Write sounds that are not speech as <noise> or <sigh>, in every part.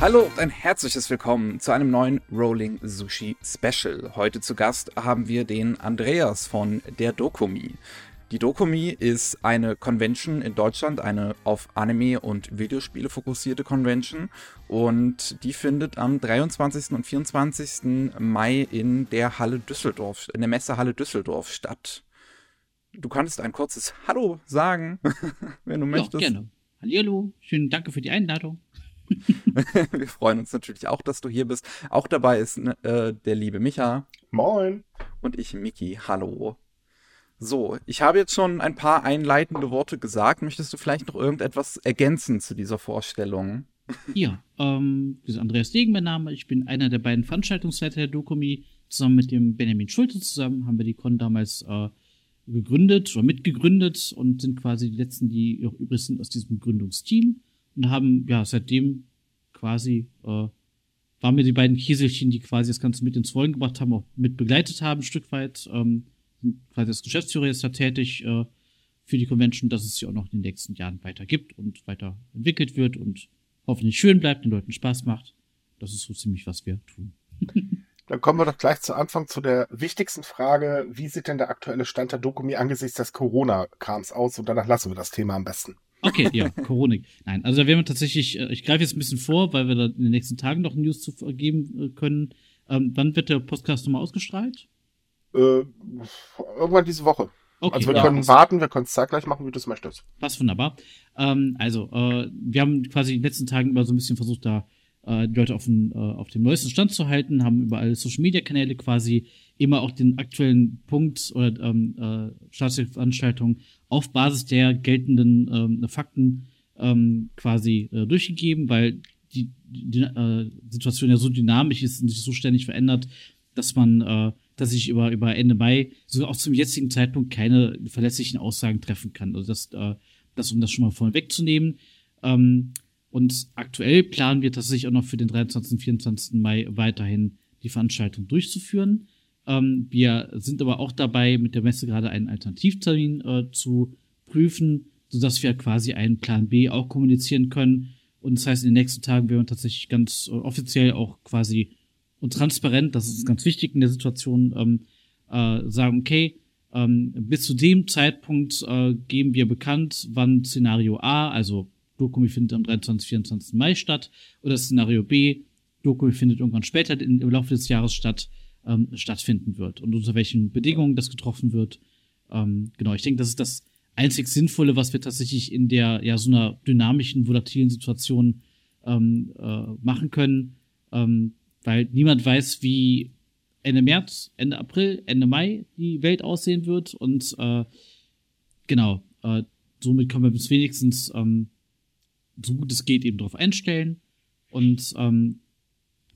Hallo und ein herzliches Willkommen zu einem neuen Rolling Sushi Special. Heute zu Gast haben wir den Andreas von der Dokumi. Die Dokumi ist eine Convention in Deutschland, eine auf Anime und Videospiele fokussierte Convention und die findet am 23. und 24. Mai in der Halle Düsseldorf, in der Messehalle Düsseldorf statt. Du kannst ein kurzes Hallo sagen, <laughs> wenn du ja, möchtest. gerne. Hallo, schönen Danke für die Einladung. <laughs> Wir freuen uns natürlich auch, dass du hier bist. Auch dabei ist äh, der liebe Micha. Moin. Und ich, Miki. Hallo. So, ich habe jetzt schon ein paar einleitende Worte gesagt. Möchtest du vielleicht noch irgendetwas ergänzen zu dieser Vorstellung? Ja, ähm, das ist Andreas Degen mein Name. Ich bin einer der beiden Veranstaltungsleiter der Dokumi. Zusammen mit dem Benjamin Schulte zusammen haben wir die Con damals äh, gegründet oder mitgegründet und sind quasi die letzten, die auch übrig sind aus diesem Gründungsteam und haben ja seitdem quasi äh, waren wir die beiden Kieselchen, die quasi das Ganze mit ins Rollen gebracht haben, auch mit begleitet haben, ein Stück weit. Ähm, quasi als Geschäftsführer jetzt da tätig äh, für die Convention, dass es sie auch noch in den nächsten Jahren weiter gibt und weiter entwickelt wird und hoffentlich schön bleibt, den Leuten Spaß macht. Das ist so ziemlich, was wir tun. <laughs> Dann kommen wir doch gleich zu Anfang zu der wichtigsten Frage. Wie sieht denn der aktuelle Stand der Dokumi angesichts des Corona-Krams aus? Und danach lassen wir das Thema am besten. Okay, ja, Corona. Nein, also da werden wir tatsächlich, äh, ich greife jetzt ein bisschen vor, weil wir da in den nächsten Tagen noch News zu geben äh, können. Ähm, wann wird der Podcast nochmal ausgestrahlt? Äh, irgendwann diese Woche. Okay, also wir ja, können warten, wir können es zeitgleich machen, wie du es möchtest. Passt wunderbar. Ähm, also, äh, wir haben quasi in den letzten Tagen immer so ein bisschen versucht, da äh, die Leute auf, den, äh, auf dem neuesten Stand zu halten, haben über alle Social Media Kanäle quasi immer auch den aktuellen Punkt oder ähm, äh, Staatsveranstaltung auf Basis der geltenden ähm, Fakten ähm, quasi äh, durchgegeben, weil die, die äh, Situation ja so dynamisch ist und sich so ständig verändert, dass man äh, dass ich über, über Ende Mai sogar auch zum jetzigen Zeitpunkt keine verlässlichen Aussagen treffen kann. Also das, äh, das um das schon mal vorne wegzunehmen. Ähm, und aktuell planen wir tatsächlich auch noch für den 23. und 24. Mai weiterhin die Veranstaltung durchzuführen. Ähm, wir sind aber auch dabei, mit der Messe gerade einen Alternativtermin äh, zu prüfen, sodass wir quasi einen Plan B auch kommunizieren können. Und das heißt, in den nächsten Tagen werden wir tatsächlich ganz äh, offiziell auch quasi und transparent, das ist ganz wichtig in der Situation, ähm, äh, sagen, okay, ähm, bis zu dem Zeitpunkt äh, geben wir bekannt, wann Szenario A, also Dokumi findet am 23. 24. Mai statt, oder Szenario B, Dokumi findet irgendwann später im Laufe des Jahres statt, ähm, stattfinden wird und unter welchen Bedingungen das getroffen wird. Ähm, genau, ich denke, das ist das einzig Sinnvolle, was wir tatsächlich in der ja so einer dynamischen, volatilen Situation ähm, äh, machen können. Ähm, weil niemand weiß, wie Ende März, Ende April, Ende Mai die Welt aussehen wird und äh, genau, äh, somit können wir bis wenigstens ähm, so gut es geht eben darauf einstellen und ähm,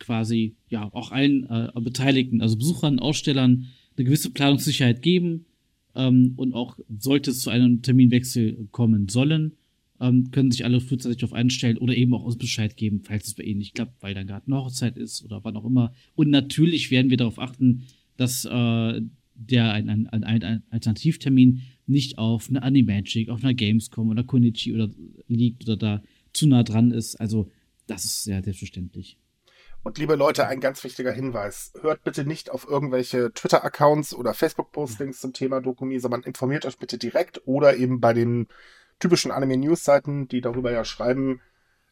quasi ja auch allen äh, Beteiligten, also Besuchern, Ausstellern eine gewisse Planungssicherheit geben ähm, und auch sollte es zu einem Terminwechsel kommen sollen, ähm, können sich alle frühzeitig darauf einstellen oder eben auch uns Bescheid geben, falls es bei ihnen nicht klappt, weil dann gerade eine Hochzeit ist oder wann auch immer. Und natürlich werden wir darauf achten, dass äh, der ein, ein, ein, ein Alternativtermin nicht auf einer Animagic, auf einer Gamescom oder Konichi oder liegt oder da zu nah dran ist. Also das ist sehr selbstverständlich. Und liebe Leute, ein ganz wichtiger Hinweis. Hört bitte nicht auf irgendwelche Twitter-Accounts oder Facebook-Postings zum Thema Dokumi, sondern informiert euch bitte direkt oder eben bei den typischen Anime-News-Seiten, die darüber ja schreiben,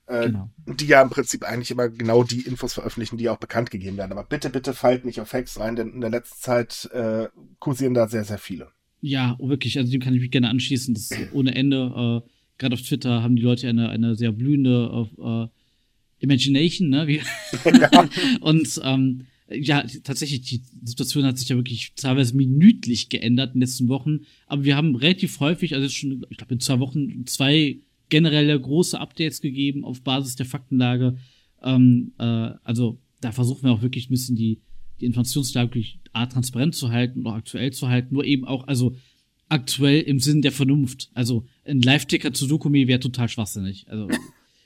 äh, genau. die ja im Prinzip eigentlich immer genau die Infos veröffentlichen, die auch bekannt gegeben werden. Aber bitte, bitte fallt nicht auf Hacks rein, denn in der letzten Zeit äh, kursieren da sehr, sehr viele. Ja, wirklich, also dem kann ich mich gerne anschließen. Das ist <laughs> ohne Ende. Äh, Gerade auf Twitter haben die Leute eine, eine sehr blühende äh, Imagination, ne? Wie ja. <laughs> Und ähm, ja, tatsächlich, die Situation hat sich ja wirklich teilweise minütlich geändert in den letzten Wochen. Aber wir haben relativ häufig, also schon, ich glaube, in zwei Wochen zwei generelle große Updates gegeben auf Basis der Faktenlage. Ähm, äh, also da versuchen wir auch wirklich ein bisschen die, die Informationslage wirklich A, transparent zu halten und auch aktuell zu halten. Nur eben auch, also aktuell im Sinn der Vernunft. Also ein Live-Ticker zu Dokumi wäre total schwachsinnig. Also,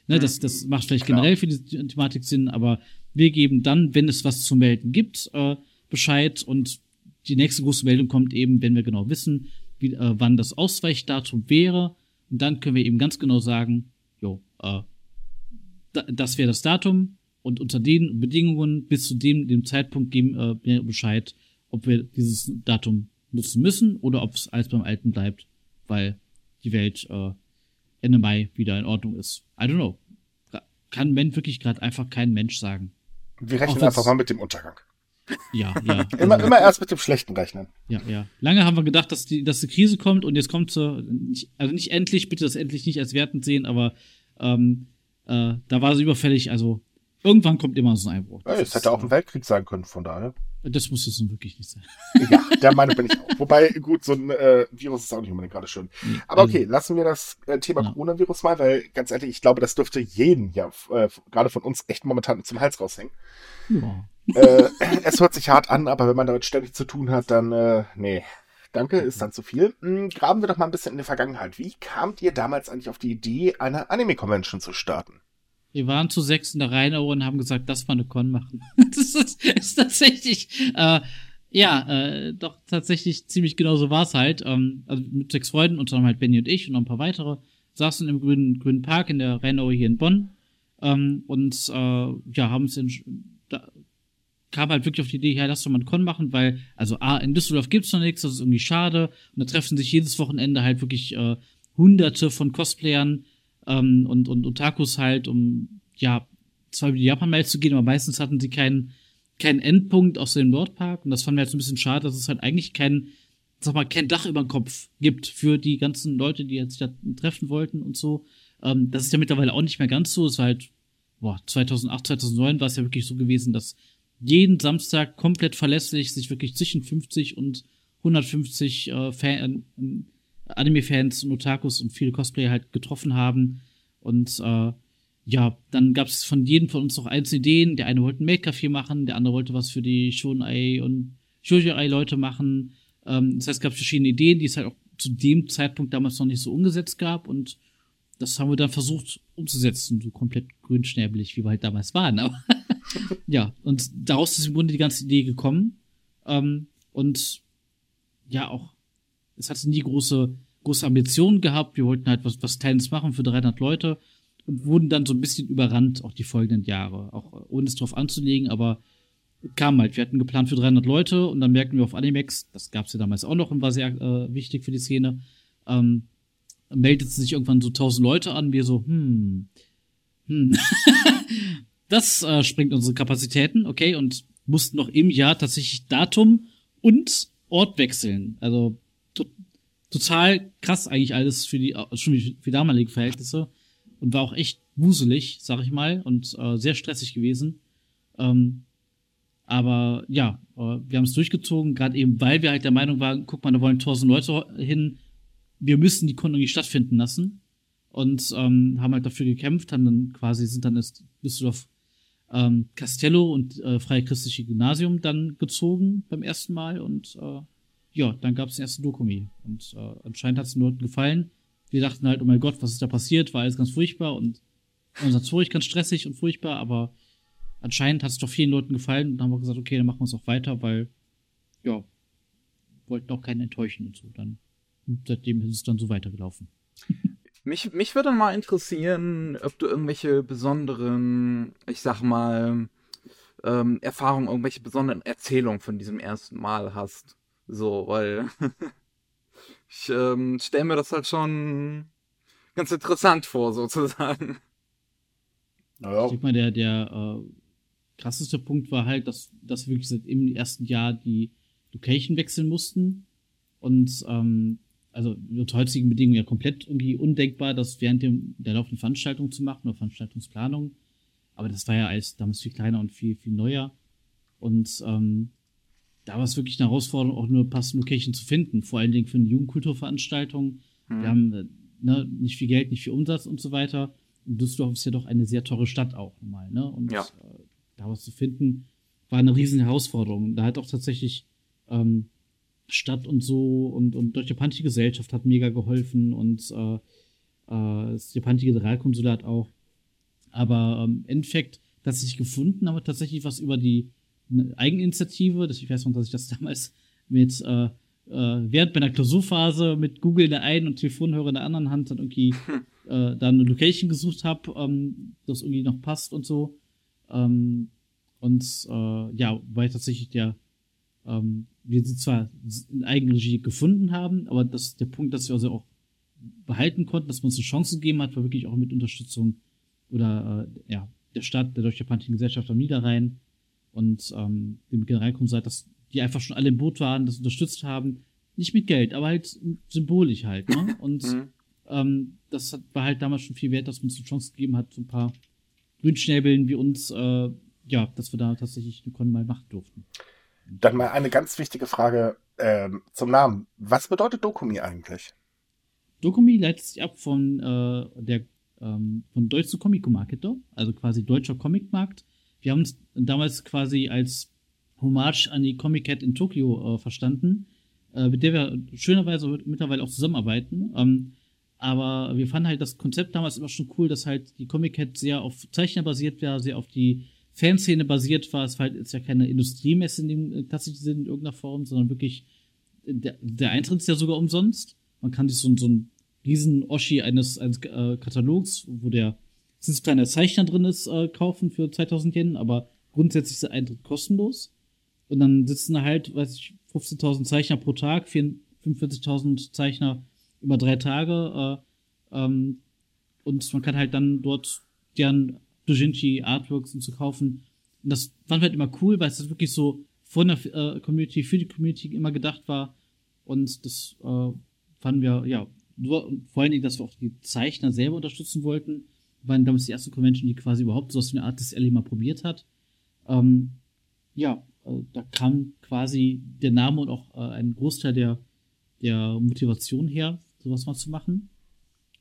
ne, das, das macht vielleicht generell für die Thematik Sinn, aber wir geben dann, wenn es was zu melden gibt, äh, Bescheid und die nächste große Meldung kommt eben, wenn wir genau wissen, wie, äh, wann das Ausweichdatum wäre. Und dann können wir eben ganz genau sagen, jo, äh, da, das wäre das Datum und unter den Bedingungen bis zu dem, dem Zeitpunkt geben äh, wir Bescheid, ob wir dieses Datum nutzen müssen oder ob es alles beim Alten bleibt, weil die Welt äh, Ende Mai wieder in Ordnung ist. I don't know. Kann Mensch wirklich gerade einfach kein Mensch sagen. Wir rechnen einfach mal mit dem Untergang. Ja, ja. <laughs> immer, immer erst mit dem Schlechten rechnen. Ja, ja. Lange haben wir gedacht, dass die, dass die Krise kommt und jetzt kommt sie, also nicht endlich, bitte das endlich nicht als wertend sehen, aber ähm, äh, da war sie überfällig, also irgendwann kommt immer so ein Einbruch. Ja, es hätte auch ein Weltkrieg sein können, von daher. Das muss jetzt nun wirklich nicht sein. <laughs> Ja, der Meinung bin ich auch. Wobei, gut, so ein äh, Virus ist auch nicht unbedingt gerade schön. Aber okay, also, lassen wir das äh, Thema ja. Coronavirus mal, weil ganz ehrlich, ich glaube, das dürfte jeden ja äh, gerade von uns echt momentan zum Hals raushängen. Ja. äh, es hört sich hart an, aber wenn man damit ständig zu tun hat, dann äh, nee. Danke, ist dann zu viel. Hm, graben wir doch mal ein bisschen in die Vergangenheit. Wie kamt ihr damals eigentlich auf die Idee, eine Anime-Convention zu starten? Wir waren zu sechs in der Rheinau und haben gesagt, das war eine Con machen. <laughs> das ist, ist tatsächlich, äh, ja, äh, doch tatsächlich ziemlich genau so war es halt. Ähm, also mit sechs Freunden, unter anderem halt Benny und ich und noch ein paar weitere, saßen im grünen, grünen Park in der Rheinau hier in Bonn ähm, und äh, ja, haben es in, da kam halt wirklich auf die Idee, ja, lass doch mal eine Con machen, weil, also A, in Düsseldorf gibt's noch nichts, das ist irgendwie schade. Und da treffen sich jedes Wochenende halt wirklich äh, hunderte von Cosplayern ähm, und, und Otakus halt, um ja, zwar über die Japan-Mail zu gehen, aber meistens hatten sie keinen keinen Endpunkt aus dem Nordpark und das fand mir jetzt halt ein bisschen schade, dass es halt eigentlich kein, sag mal, kein Dach über dem Kopf gibt für die ganzen Leute, die jetzt da treffen wollten und so. Ähm, das ist ja mittlerweile auch nicht mehr ganz so. Es war halt, boah, 2008, 2009 war es ja wirklich so gewesen, dass jeden Samstag komplett verlässlich sich wirklich zwischen 50 und 150 äh, Fan, äh, Anime-Fans und Otakus und viele Cosplayer halt getroffen haben. Und äh, ja, dann gab es von jedem von uns noch einzelne Ideen. Der eine wollte ein Make-Café machen, der andere wollte was für die Shonei und Shoujo-Ei-Leute machen. Ähm, das heißt, es gab verschiedene Ideen, die es halt auch zu dem Zeitpunkt damals noch nicht so umgesetzt gab. Und das haben wir dann versucht umzusetzen, so komplett grünschnäbelig, wie wir halt damals waren. Aber <laughs> ja, und daraus ist im Grunde die ganze Idee gekommen. Ähm, und ja, auch es hatte nie große, große Ambitionen gehabt. Wir wollten halt was, was Kleines machen für 300 Leute und wurden dann so ein bisschen überrannt, auch die folgenden Jahre. Auch ohne es drauf anzulegen, aber kam halt. Wir hatten geplant für 300 Leute und dann merkten wir auf Animex, das gab es ja damals auch noch und war sehr äh, wichtig für die Szene, ähm, meldeten sich irgendwann so 1000 Leute an. Wir so, hm, hm. <laughs> das äh, springt unsere Kapazitäten, okay, und mussten noch im Jahr tatsächlich Datum und Ort wechseln. Also total krass eigentlich alles für die, schon für damalige Verhältnisse und war auch echt wuselig, sag ich mal, und äh, sehr stressig gewesen. Ähm, aber ja, äh, wir haben es durchgezogen, gerade eben, weil wir halt der Meinung waren, guck mal, da wollen tausend Leute hin, wir müssen die Kunden irgendwie stattfinden lassen. Und ähm, haben halt dafür gekämpft, haben dann quasi, sind dann ins Düsseldorf ähm, Castello und äh, Freie Christliche Gymnasium dann gezogen beim ersten Mal und äh, ja, dann gab es den ersten Dokumi. Und äh, anscheinend hat es den Leuten gefallen. Wir dachten halt, oh mein Gott, was ist da passiert? War alles ganz furchtbar und unser Zurich ganz stressig und furchtbar, aber anscheinend hat es doch vielen Leuten gefallen und dann haben wir gesagt, okay, dann machen wir es auch weiter, weil, ja, wollten auch keinen enttäuschen und so. Dann, und seitdem ist es dann so weitergelaufen. <laughs> Mich, mich würde mal interessieren, ob du irgendwelche besonderen, ich sag mal, ähm, Erfahrungen, irgendwelche besonderen Erzählungen von diesem ersten Mal hast. So, weil <laughs> ich ähm, stelle mir das halt schon ganz interessant vor, <laughs> sozusagen. Ja. Ich denke mal, der, der äh, krasseste Punkt war halt, dass, dass wir wirklich seit im ersten Jahr die Location wechseln mussten. Und ähm, also unter heutigen Bedingungen ja komplett irgendwie undenkbar, das während dem, der laufenden Veranstaltung zu machen oder Veranstaltungsplanung. Aber das war ja alles damals viel kleiner und viel, viel neuer. Und ähm, da war es wirklich eine Herausforderung, auch nur passende Location zu finden. Vor allen Dingen für eine Jugendkulturveranstaltung. Mhm. Wir haben äh, ne, nicht viel Geld, nicht viel Umsatz und so weiter. Und Düsseldorf ist ja doch eine sehr teure Stadt auch nochmal. Ne? Und ja. äh, da was zu finden, war eine riesen Herausforderung. Da hat auch tatsächlich ähm, Stadt und so und, und Deutsche Panti-Gesellschaft hat mega geholfen und äh, äh, das Japanische Generalkonsulat auch. Aber ähm, im Endeffekt, dass sich gefunden haben wir tatsächlich was über die eine Eigeninitiative. Das, ich weiß noch, dass ich das <laughs> damals mit äh, äh, während meiner Klausurphase mit Google in der einen und Telefonhörer in der anderen Hand dann irgendwie <laughs> äh, da eine Location gesucht habe, ähm, das irgendwie noch passt und so. Ähm, und äh, ja, weil tatsächlich der, ähm, wir sie zwar in Eigenregie gefunden haben, aber das der Punkt, dass wir also auch behalten konnten, dass man uns eine Chance gegeben hat, war wirklich auch mit Unterstützung oder äh, ja, der Stadt, der Deutsch-Japanischen Gesellschaft am Niederrhein und ähm, dem Generalkonsulat, dass die einfach schon alle im Boot waren, das unterstützt haben. Nicht mit Geld, aber halt symbolisch halt, ne? <laughs> Und mhm. ähm, das hat, war halt damals schon viel wert, dass man uns eine Chance gegeben hat, so ein paar Grünschnäbeln wie uns, äh, ja, dass wir da tatsächlich eine Con mal machen durften. Dann mal eine ganz wichtige Frage ähm, zum Namen. Was bedeutet Dokumi eigentlich? Dokumi leitet sich ab von äh, der ähm, von Deutsche Comic Market, also quasi deutscher Comicmarkt. Wir haben uns damals quasi als Hommage an die Comic Cat in Tokio äh, verstanden, äh, mit der wir schönerweise mittlerweile auch zusammenarbeiten. Ähm, aber wir fanden halt das Konzept damals immer schon cool, dass halt die Comic Cat sehr auf Zeichner basiert war, sehr auf die Fanszene basiert war. Es war halt, ist ja keine Industriemesse in dem äh, klassischen Sinn in irgendeiner Form, sondern wirklich, der, der Eintritt ist ja sogar umsonst. Man kann sich so, so ein riesen Oschi eines, eines äh, Katalogs, wo der ein kleiner Zeichner drin ist, äh, kaufen für 2000 Yen, aber grundsätzlich ist der Eintritt kostenlos. Und dann sitzen halt, weiß ich, 15.000 Zeichner pro Tag, 45.000 Zeichner über drei Tage. Äh, ähm, und man kann halt dann dort deren Dojinshi Artworks und zu kaufen. Und das fand wir halt immer cool, weil es das wirklich so von der äh, Community, für die Community immer gedacht war. Und das äh, fanden wir, ja, vor allen Dingen, dass wir auch die Zeichner selber unterstützen wollten. Waren damals die erste Convention, die quasi überhaupt so eine Art des Alley mal probiert hat. Ähm, ja, äh, da kam quasi der Name und auch äh, ein Großteil der, der Motivation her, sowas mal zu machen.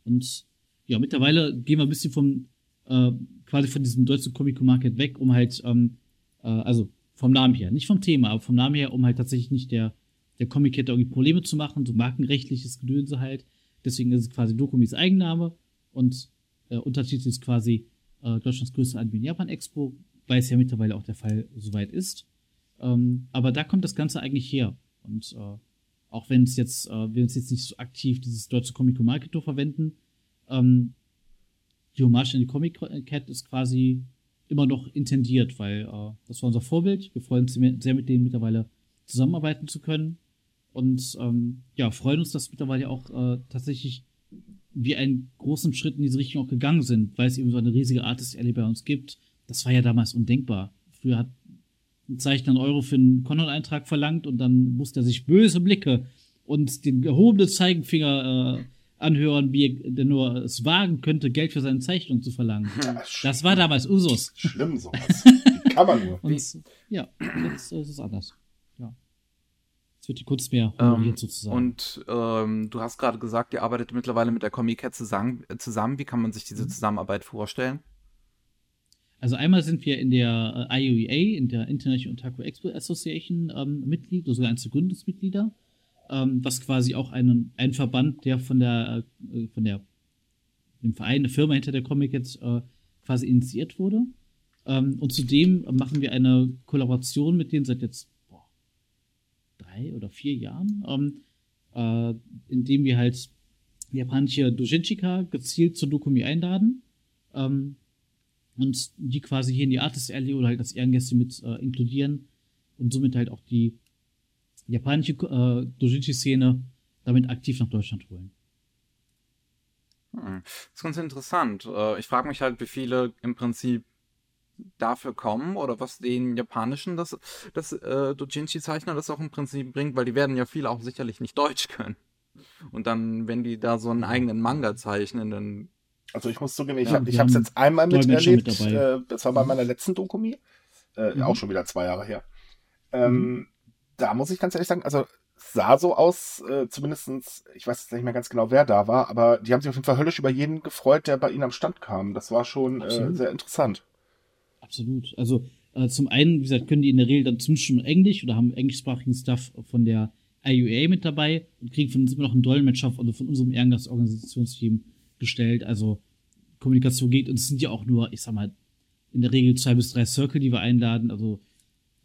Und ja, mittlerweile gehen wir ein bisschen vom, äh, quasi von diesem deutschen Comic Market weg, um halt, ähm, äh, also vom Namen her, nicht vom Thema, aber vom Namen her, um halt tatsächlich nicht der, der Comic-Kette irgendwie Probleme zu machen, so markenrechtliches Gedönse halt. Deswegen ist es quasi Dokumis Eigenname und äh, Untertitel ist quasi äh, Deutschlands größte Anime in Japan Expo, weil es ja mittlerweile auch der Fall soweit ist. Ähm, aber da kommt das Ganze eigentlich her. Und äh, auch wenn es jetzt, äh, wir uns jetzt nicht so aktiv dieses deutsche Comico Marketo verwenden, ähm, die Hommage an die Comic Cat ist quasi immer noch intendiert, weil äh, das war unser Vorbild. Wir freuen uns sehr, mit denen mittlerweile zusammenarbeiten zu können. Und ähm, ja, freuen uns, dass mittlerweile auch äh, tatsächlich wir einen großen Schritt in diese Richtung auch gegangen sind, weil es eben so eine riesige Artist Alley bei uns gibt. Das war ja damals undenkbar. Früher hat ein Zeichner einen Euro für einen Konto-Eintrag verlangt und dann musste er sich böse Blicke und den gehobenen Zeigenfinger äh, anhören, wie er denn nur es wagen könnte, Geld für seine Zeichnung zu verlangen. <laughs> Ja, das war damals Usus. Schlimm sowas. Wie <laughs> kann man nur. und, ja, jetzt ist es anders. Jetzt wird die Kunst mehr ähm, sozusagen. Und ähm, du hast gerade gesagt, ihr arbeitet mittlerweile mit der Comic Cat zusammen. Wie kann man sich diese mhm. Zusammenarbeit vorstellen? Also einmal sind wir in der äh, IUEA, in der International Otaku Expo Association ähm, Mitglied, oder sogar eines der Gründungsmitglieder, ähm, was quasi auch ein, ein Verband, der von der, äh, von der, dem Verein, der Firma hinter der Comic jetzt äh, quasi initiiert wurde. Ähm, und zudem machen wir eine Kollaboration mit denen seit jetzt drei oder vier Jahren, ähm, äh, indem wir halt japanische Dojinshika gezielt zur Dokumi einladen. Ähm, und die quasi hier in die Artist Alley oder halt als Ehrengäste mit äh, inkludieren und somit halt auch die japanische äh, Dojinshi-Szene damit aktiv nach Deutschland holen. Hm. Das ist ganz interessant. Äh, ich frage mich halt, wie viele im Prinzip dafür kommen oder was den japanischen das, das äh, Dojinshi-Zeichner das auch im Prinzip bringt, weil die werden ja viele auch sicherlich nicht Deutsch können. Und dann, wenn die da so einen eigenen Manga zeichnen, dann also ich muss zugeben, ich ja, habe es jetzt einmal miterlebt. Mit äh, das war bei meiner letzten Dokumi. Äh, mhm. Auch schon wieder zwei Jahre her. Ähm, mhm. Da muss ich ganz ehrlich sagen, also sah so aus, äh, zumindestens, ich weiß jetzt nicht mehr ganz genau, wer da war, aber die haben sich auf jeden Fall höllisch über jeden gefreut, der bei ihnen am Stand kam. Das war schon äh, sehr interessant. Absolut. Also äh, zum einen, wie gesagt, können die in der Regel dann zumindest schon Englisch oder haben englischsprachigen Stuff von der IUA mit dabei und kriegen von uns immer noch einen Dolmetscher, also von unserem Ehrengastorganisationsteam gestellt. Also Kommunikation geht. Und es sind ja auch nur, ich sag mal, in der Regel zwei bis drei Circle, die wir einladen. Also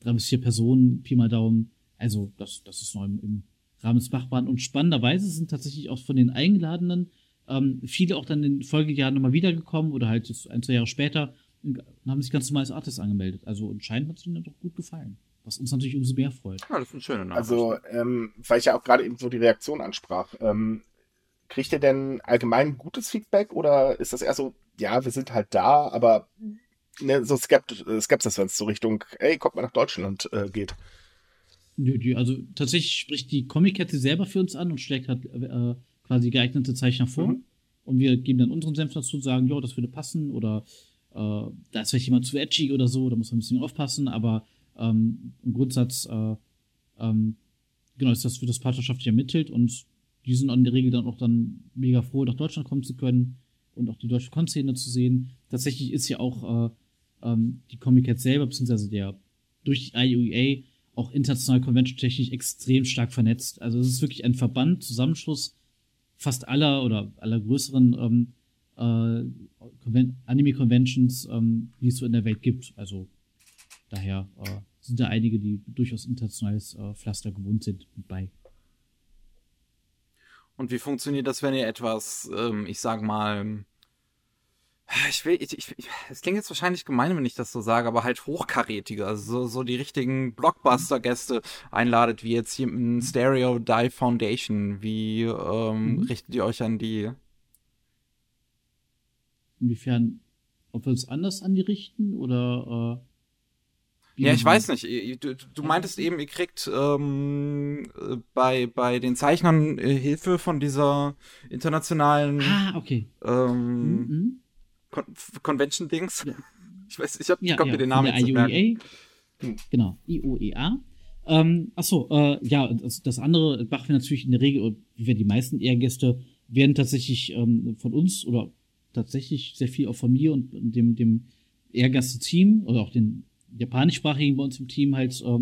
drei bis vier Personen, Pi mal Daumen. Also das, das ist noch im, Rahmen des Machbaren. Und spannenderweise sind tatsächlich auch von den Eingeladenen ähm, viele auch dann in den Folgejahren nochmal wiedergekommen oder halt jetzt ein, zwei Jahre später und haben sich ganz normal als Artist angemeldet. Also anscheinend hat es ihnen doch gut gefallen. Was uns natürlich umso mehr freut. Ja, das ist eine schöne Nachricht. Also, ähm, weil ich ja auch gerade eben so die Reaktion ansprach, ähm, kriegt ihr denn allgemein gutes Feedback oder ist das eher so, ja, wir sind halt da, aber ne, so Skept Skepsis, wenn es so Richtung, ey, kommt mal nach Deutschland äh, geht? Nö, die, also tatsächlich spricht die Comic-Kette selber für uns an und schlägt halt äh, quasi geeignete Zeichner vor. Mhm. Und wir geben dann unseren Senf dazu und sagen, ja, das würde passen oder äh, da ist vielleicht jemand zu edgy oder so, da muss man ein bisschen aufpassen, aber ähm, im Grundsatz, äh, ähm, genau, ist das für das partnerschaftlich ermittelt und die sind in der Regel dann auch dann mega froh, nach Deutschland kommen zu können und auch die deutsche Konszene zu sehen. Tatsächlich ist ja auch äh, ähm, die Comic Cat selber, beziehungsweise der durch die IUEA auch international convention-technisch extrem stark vernetzt. Also es ist wirklich ein Verband, Zusammenschluss fast aller oder aller größeren ähm, äh, Anime-Conventions, ähm, die es so in der Welt gibt. Also daher äh, sind da einige, die durchaus internationales äh, Pflaster gewohnt sind, mit bei. Und wie funktioniert das, wenn ihr etwas, ähm, ich sag mal, ich will, ich, ich, es klingt jetzt wahrscheinlich gemein, wenn ich das so sage, aber halt hochkarätige, also so, so die richtigen Blockbuster-Gäste einladet, wie jetzt hier im Stereo Die Foundation. Wie ähm, mhm. richtet ihr euch an die? Inwiefern, ob wir uns anders an die richten oder äh ja, ich weiß nicht. Du, du meintest eben, ihr kriegt ähm, bei, bei den Zeichnern äh, Hilfe von dieser internationalen ah, okay. ähm, mhm. mhm. Con Convention-Dings. Ja. <laughs> Ich weiß, ich habe ja, ja, den Namen jetzt IOEA. Hm. Genau, IOEA. Ähm, achso, äh, ja, das, das andere machen wir natürlich in der Regel, wie wir die meisten Ehrgäste, werden tatsächlich ähm, von uns oder tatsächlich sehr viel auch von mir und dem, dem Ehrgäste-Team oder auch den japanischsprachigen bei uns im Team halt, äh,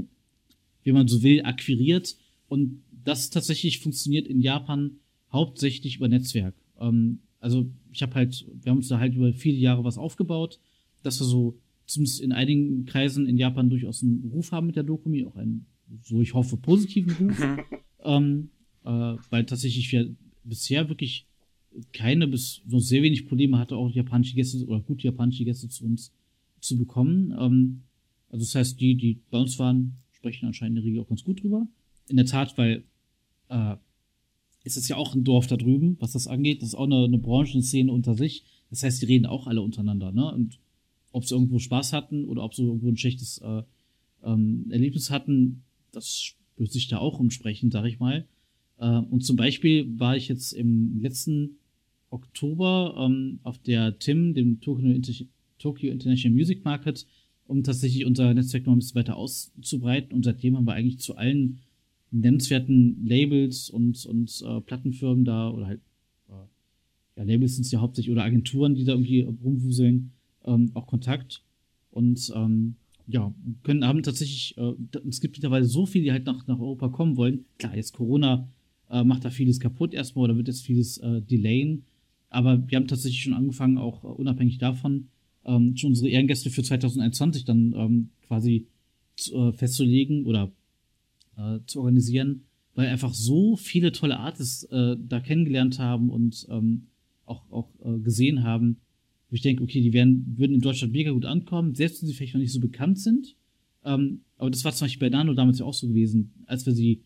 wie man so will, akquiriert. Und das tatsächlich funktioniert in Japan hauptsächlich über Netzwerk. Ähm, also ich habe halt, wir haben uns da halt über viele Jahre was aufgebaut, dass wir so zumindest in einigen Kreisen in Japan durchaus einen Ruf haben mit der Dokumi, auch einen, so ich hoffe, positiven Ruf. ähm, äh, weil tatsächlich wir bisher wirklich keine bis nur sehr wenig Probleme hatte, auch japanische Gäste oder gute japanische Gäste zu uns zu bekommen. Ähm, also das heißt, die, die bei uns waren, sprechen anscheinend in der Regel auch ganz gut drüber. In der Tat, weil äh, es ist ja auch ein Dorf da drüben, was das angeht. Das ist auch eine, eine Branchenszene unter sich. Das heißt, die reden auch alle untereinander, ne? Und ob sie irgendwo Spaß hatten oder ob sie irgendwo ein schlechtes äh, ähm, Erlebnis hatten, das spürt sich da auch entsprechend, sag ich mal. Äh, und zum Beispiel war ich jetzt im letzten Oktober ähm, auf der TIM, dem Tokyo, Inter Tokyo International Music Market, um tatsächlich unser Netzwerk noch ein bisschen weiter auszubreiten. Und seitdem haben wir eigentlich zu allen nennenswerten Labels und, und äh, Plattenfirmen da oder halt äh, ja, Labels sind es ja hauptsächlich oder Agenturen, die da irgendwie rumwuseln, ähm, auch Kontakt und ähm, ja, können haben tatsächlich, äh, es gibt mittlerweile so viele, die halt nach, nach Europa kommen wollen. Klar, jetzt Corona äh, macht da vieles kaputt erstmal oder wird jetzt vieles äh, delayen, aber wir haben tatsächlich schon angefangen, auch äh, unabhängig davon, ähm, schon unsere Ehrengäste für 2021 dann ähm, quasi zu, äh, festzulegen oder äh, zu organisieren, weil einfach so viele tolle Artists äh, da kennengelernt haben und ähm, auch, auch äh, gesehen haben, wo ich denke, okay, die werden, würden in Deutschland mega gut ankommen, selbst wenn sie vielleicht noch nicht so bekannt sind. Ähm, aber das war zum Beispiel bei Nano damals ja auch so gewesen. Als wir sie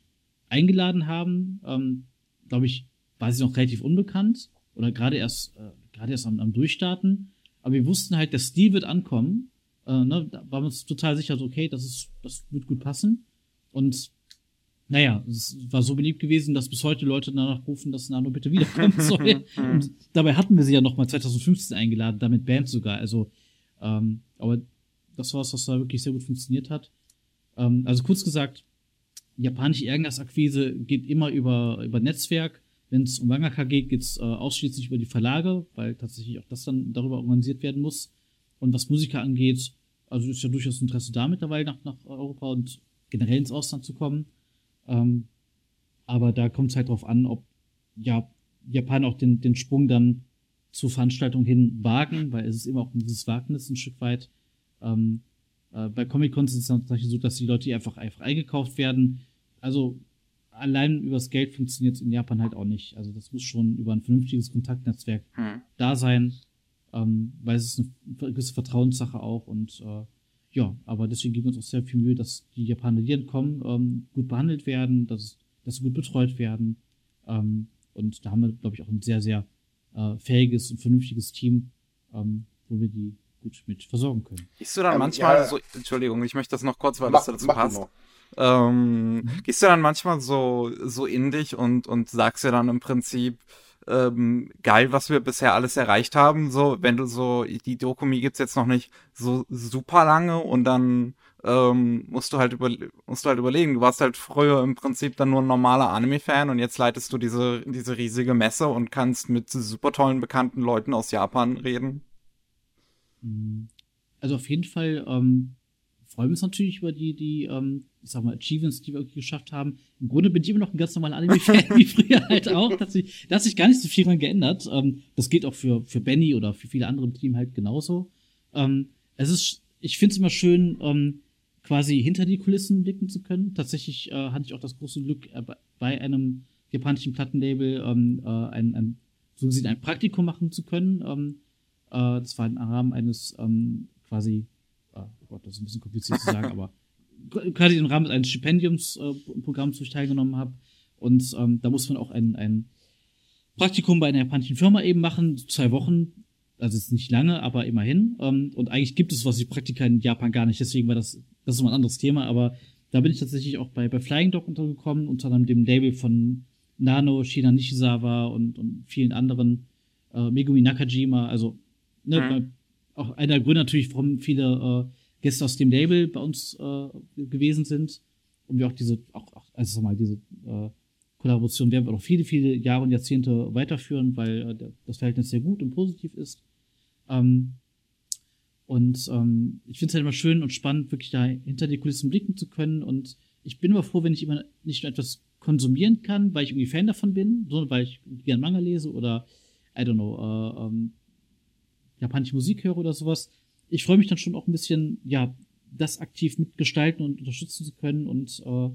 eingeladen haben, ähm, glaube ich, war sie noch relativ unbekannt oder gerade erst, äh, gerade erst am, am Durchstarten. Aber wir wussten halt, der Stil wird ankommen. Äh, ne, da waren wir uns total sicher, so, okay, das ist, das wird gut passen. Und naja, es war so beliebt gewesen, dass bis heute Leute danach rufen, dass Nano bitte wiederkommen <laughs> soll. und dabei hatten wir sie ja noch mal 2015 eingeladen, damit Band sogar. Also, ähm, aber das war es, was da wirklich sehr gut funktioniert hat. Ähm, also kurz gesagt, japanische Ärgernisakquise geht immer über, über Netzwerk. Wenn es um Mangaka geht, geht es äh, ausschließlich über die Verlage, weil tatsächlich auch das dann darüber organisiert werden muss. Und was Musiker angeht, also ist ja durchaus Interesse da mittlerweile nach, nach Europa und generell ins Ausland zu kommen. Ähm, aber da kommt es halt drauf an, ob ja, Japaner auch den, den Sprung dann zur Veranstaltung hin wagen, weil es ist immer auch dieses Wagnis ein Stück weit. Ähm, äh, bei Comic-Cons ist es tatsächlich so, dass die Leute einfach, einfach eingekauft werden. Also allein übers Geld funktioniert es in Japan halt auch nicht. Also das muss schon über ein vernünftiges Kontaktnetzwerk hm. da sein, ähm, weil es ist eine gewisse Vertrauenssache auch und äh, ja, aber deswegen geben wir uns auch sehr viel Mühe, dass die Japaner, die entkommen, ähm, gut behandelt werden, dass, dass sie gut betreut werden. Ähm, und da haben wir, glaube ich, auch ein sehr, sehr äh, fähiges und vernünftiges Team, ähm, wo wir die gut mit versorgen können. Gehst du dann ähm, manchmal ja, so, Entschuldigung, ich möchte das noch kurz, weil mach, das dazu passt. Ähm, mhm. Gehst du dann manchmal so, so in dich und, und sagst dir dann im Prinzip, ähm, geil, was wir bisher alles erreicht haben. So, wenn du so, die Dokumi gibt's jetzt noch nicht so super lange und dann ähm, musst du halt über, musst du halt überlegen. Du warst halt früher im Prinzip dann nur ein normaler Anime-Fan und jetzt leitest du diese, diese riesige Messe und kannst mit super tollen bekannten Leuten aus Japan reden. Mhm. Also auf jeden Fall ähm, freuen wir uns natürlich über die, die, ähm, ich sag mal, Achievements, die wir irgendwie geschafft haben. Im Grunde bin ich immer noch ein ganz normaler Anime-Fan, wie <laughs> früher halt auch. Da hat, sich, gar nicht so viel dran geändert. Ähm, das geht auch für, für Benny oder für viele andere im Team halt genauso. Ähm, es ist, ich finde es immer schön, ähm, quasi hinter die Kulissen blicken zu können. Tatsächlich äh, hatte ich auch das große Glück, äh, bei einem japanischen Plattenlabel ähm, äh, ein, ein, so gesehen ein Praktikum machen zu können. Ähm, äh, das war im Rahmen eines ähm, quasi, äh, oh Gott, das ist ein bisschen kompliziert zu sagen, <laughs> aber quasi im Rahmen eines Stipendiumsprogramms, äh, wo ich teilgenommen habe. Und ähm, da muss man auch ein, ein Praktikum bei einer japanischen Firma eben machen, zwei Wochen. Also ist nicht lange, aber immerhin. Ähm, und eigentlich gibt es was wie Praktika in Japan gar nicht, deswegen war das, das ist mal ein anderes Thema, aber da bin ich tatsächlich auch bei, bei Flying Dog untergekommen, unter anderem dem Label von Nano, Shina Nishizawa und, und vielen anderen, äh, Megumi Nakajima, also ne, mhm. auch einer der Gründe natürlich, warum viele äh, Gäste aus dem Label bei uns äh, gewesen sind und wir auch diese, auch, auch also mal, diese äh, Kollaboration werden wir noch viele, viele Jahre und Jahrzehnte weiterführen, weil äh, das Verhältnis sehr gut und positiv ist. Ähm, und ähm, ich finde es halt immer schön und spannend, wirklich da hinter die Kulissen blicken zu können. Und ich bin immer froh, wenn ich immer nicht nur etwas konsumieren kann, weil ich irgendwie Fan davon bin, sondern weil ich gerne Manga lese oder, I don't know, äh, ähm, japanische Musik höre oder sowas. Ich freue mich dann schon auch ein bisschen, ja, das aktiv mitgestalten und unterstützen zu können. Und äh,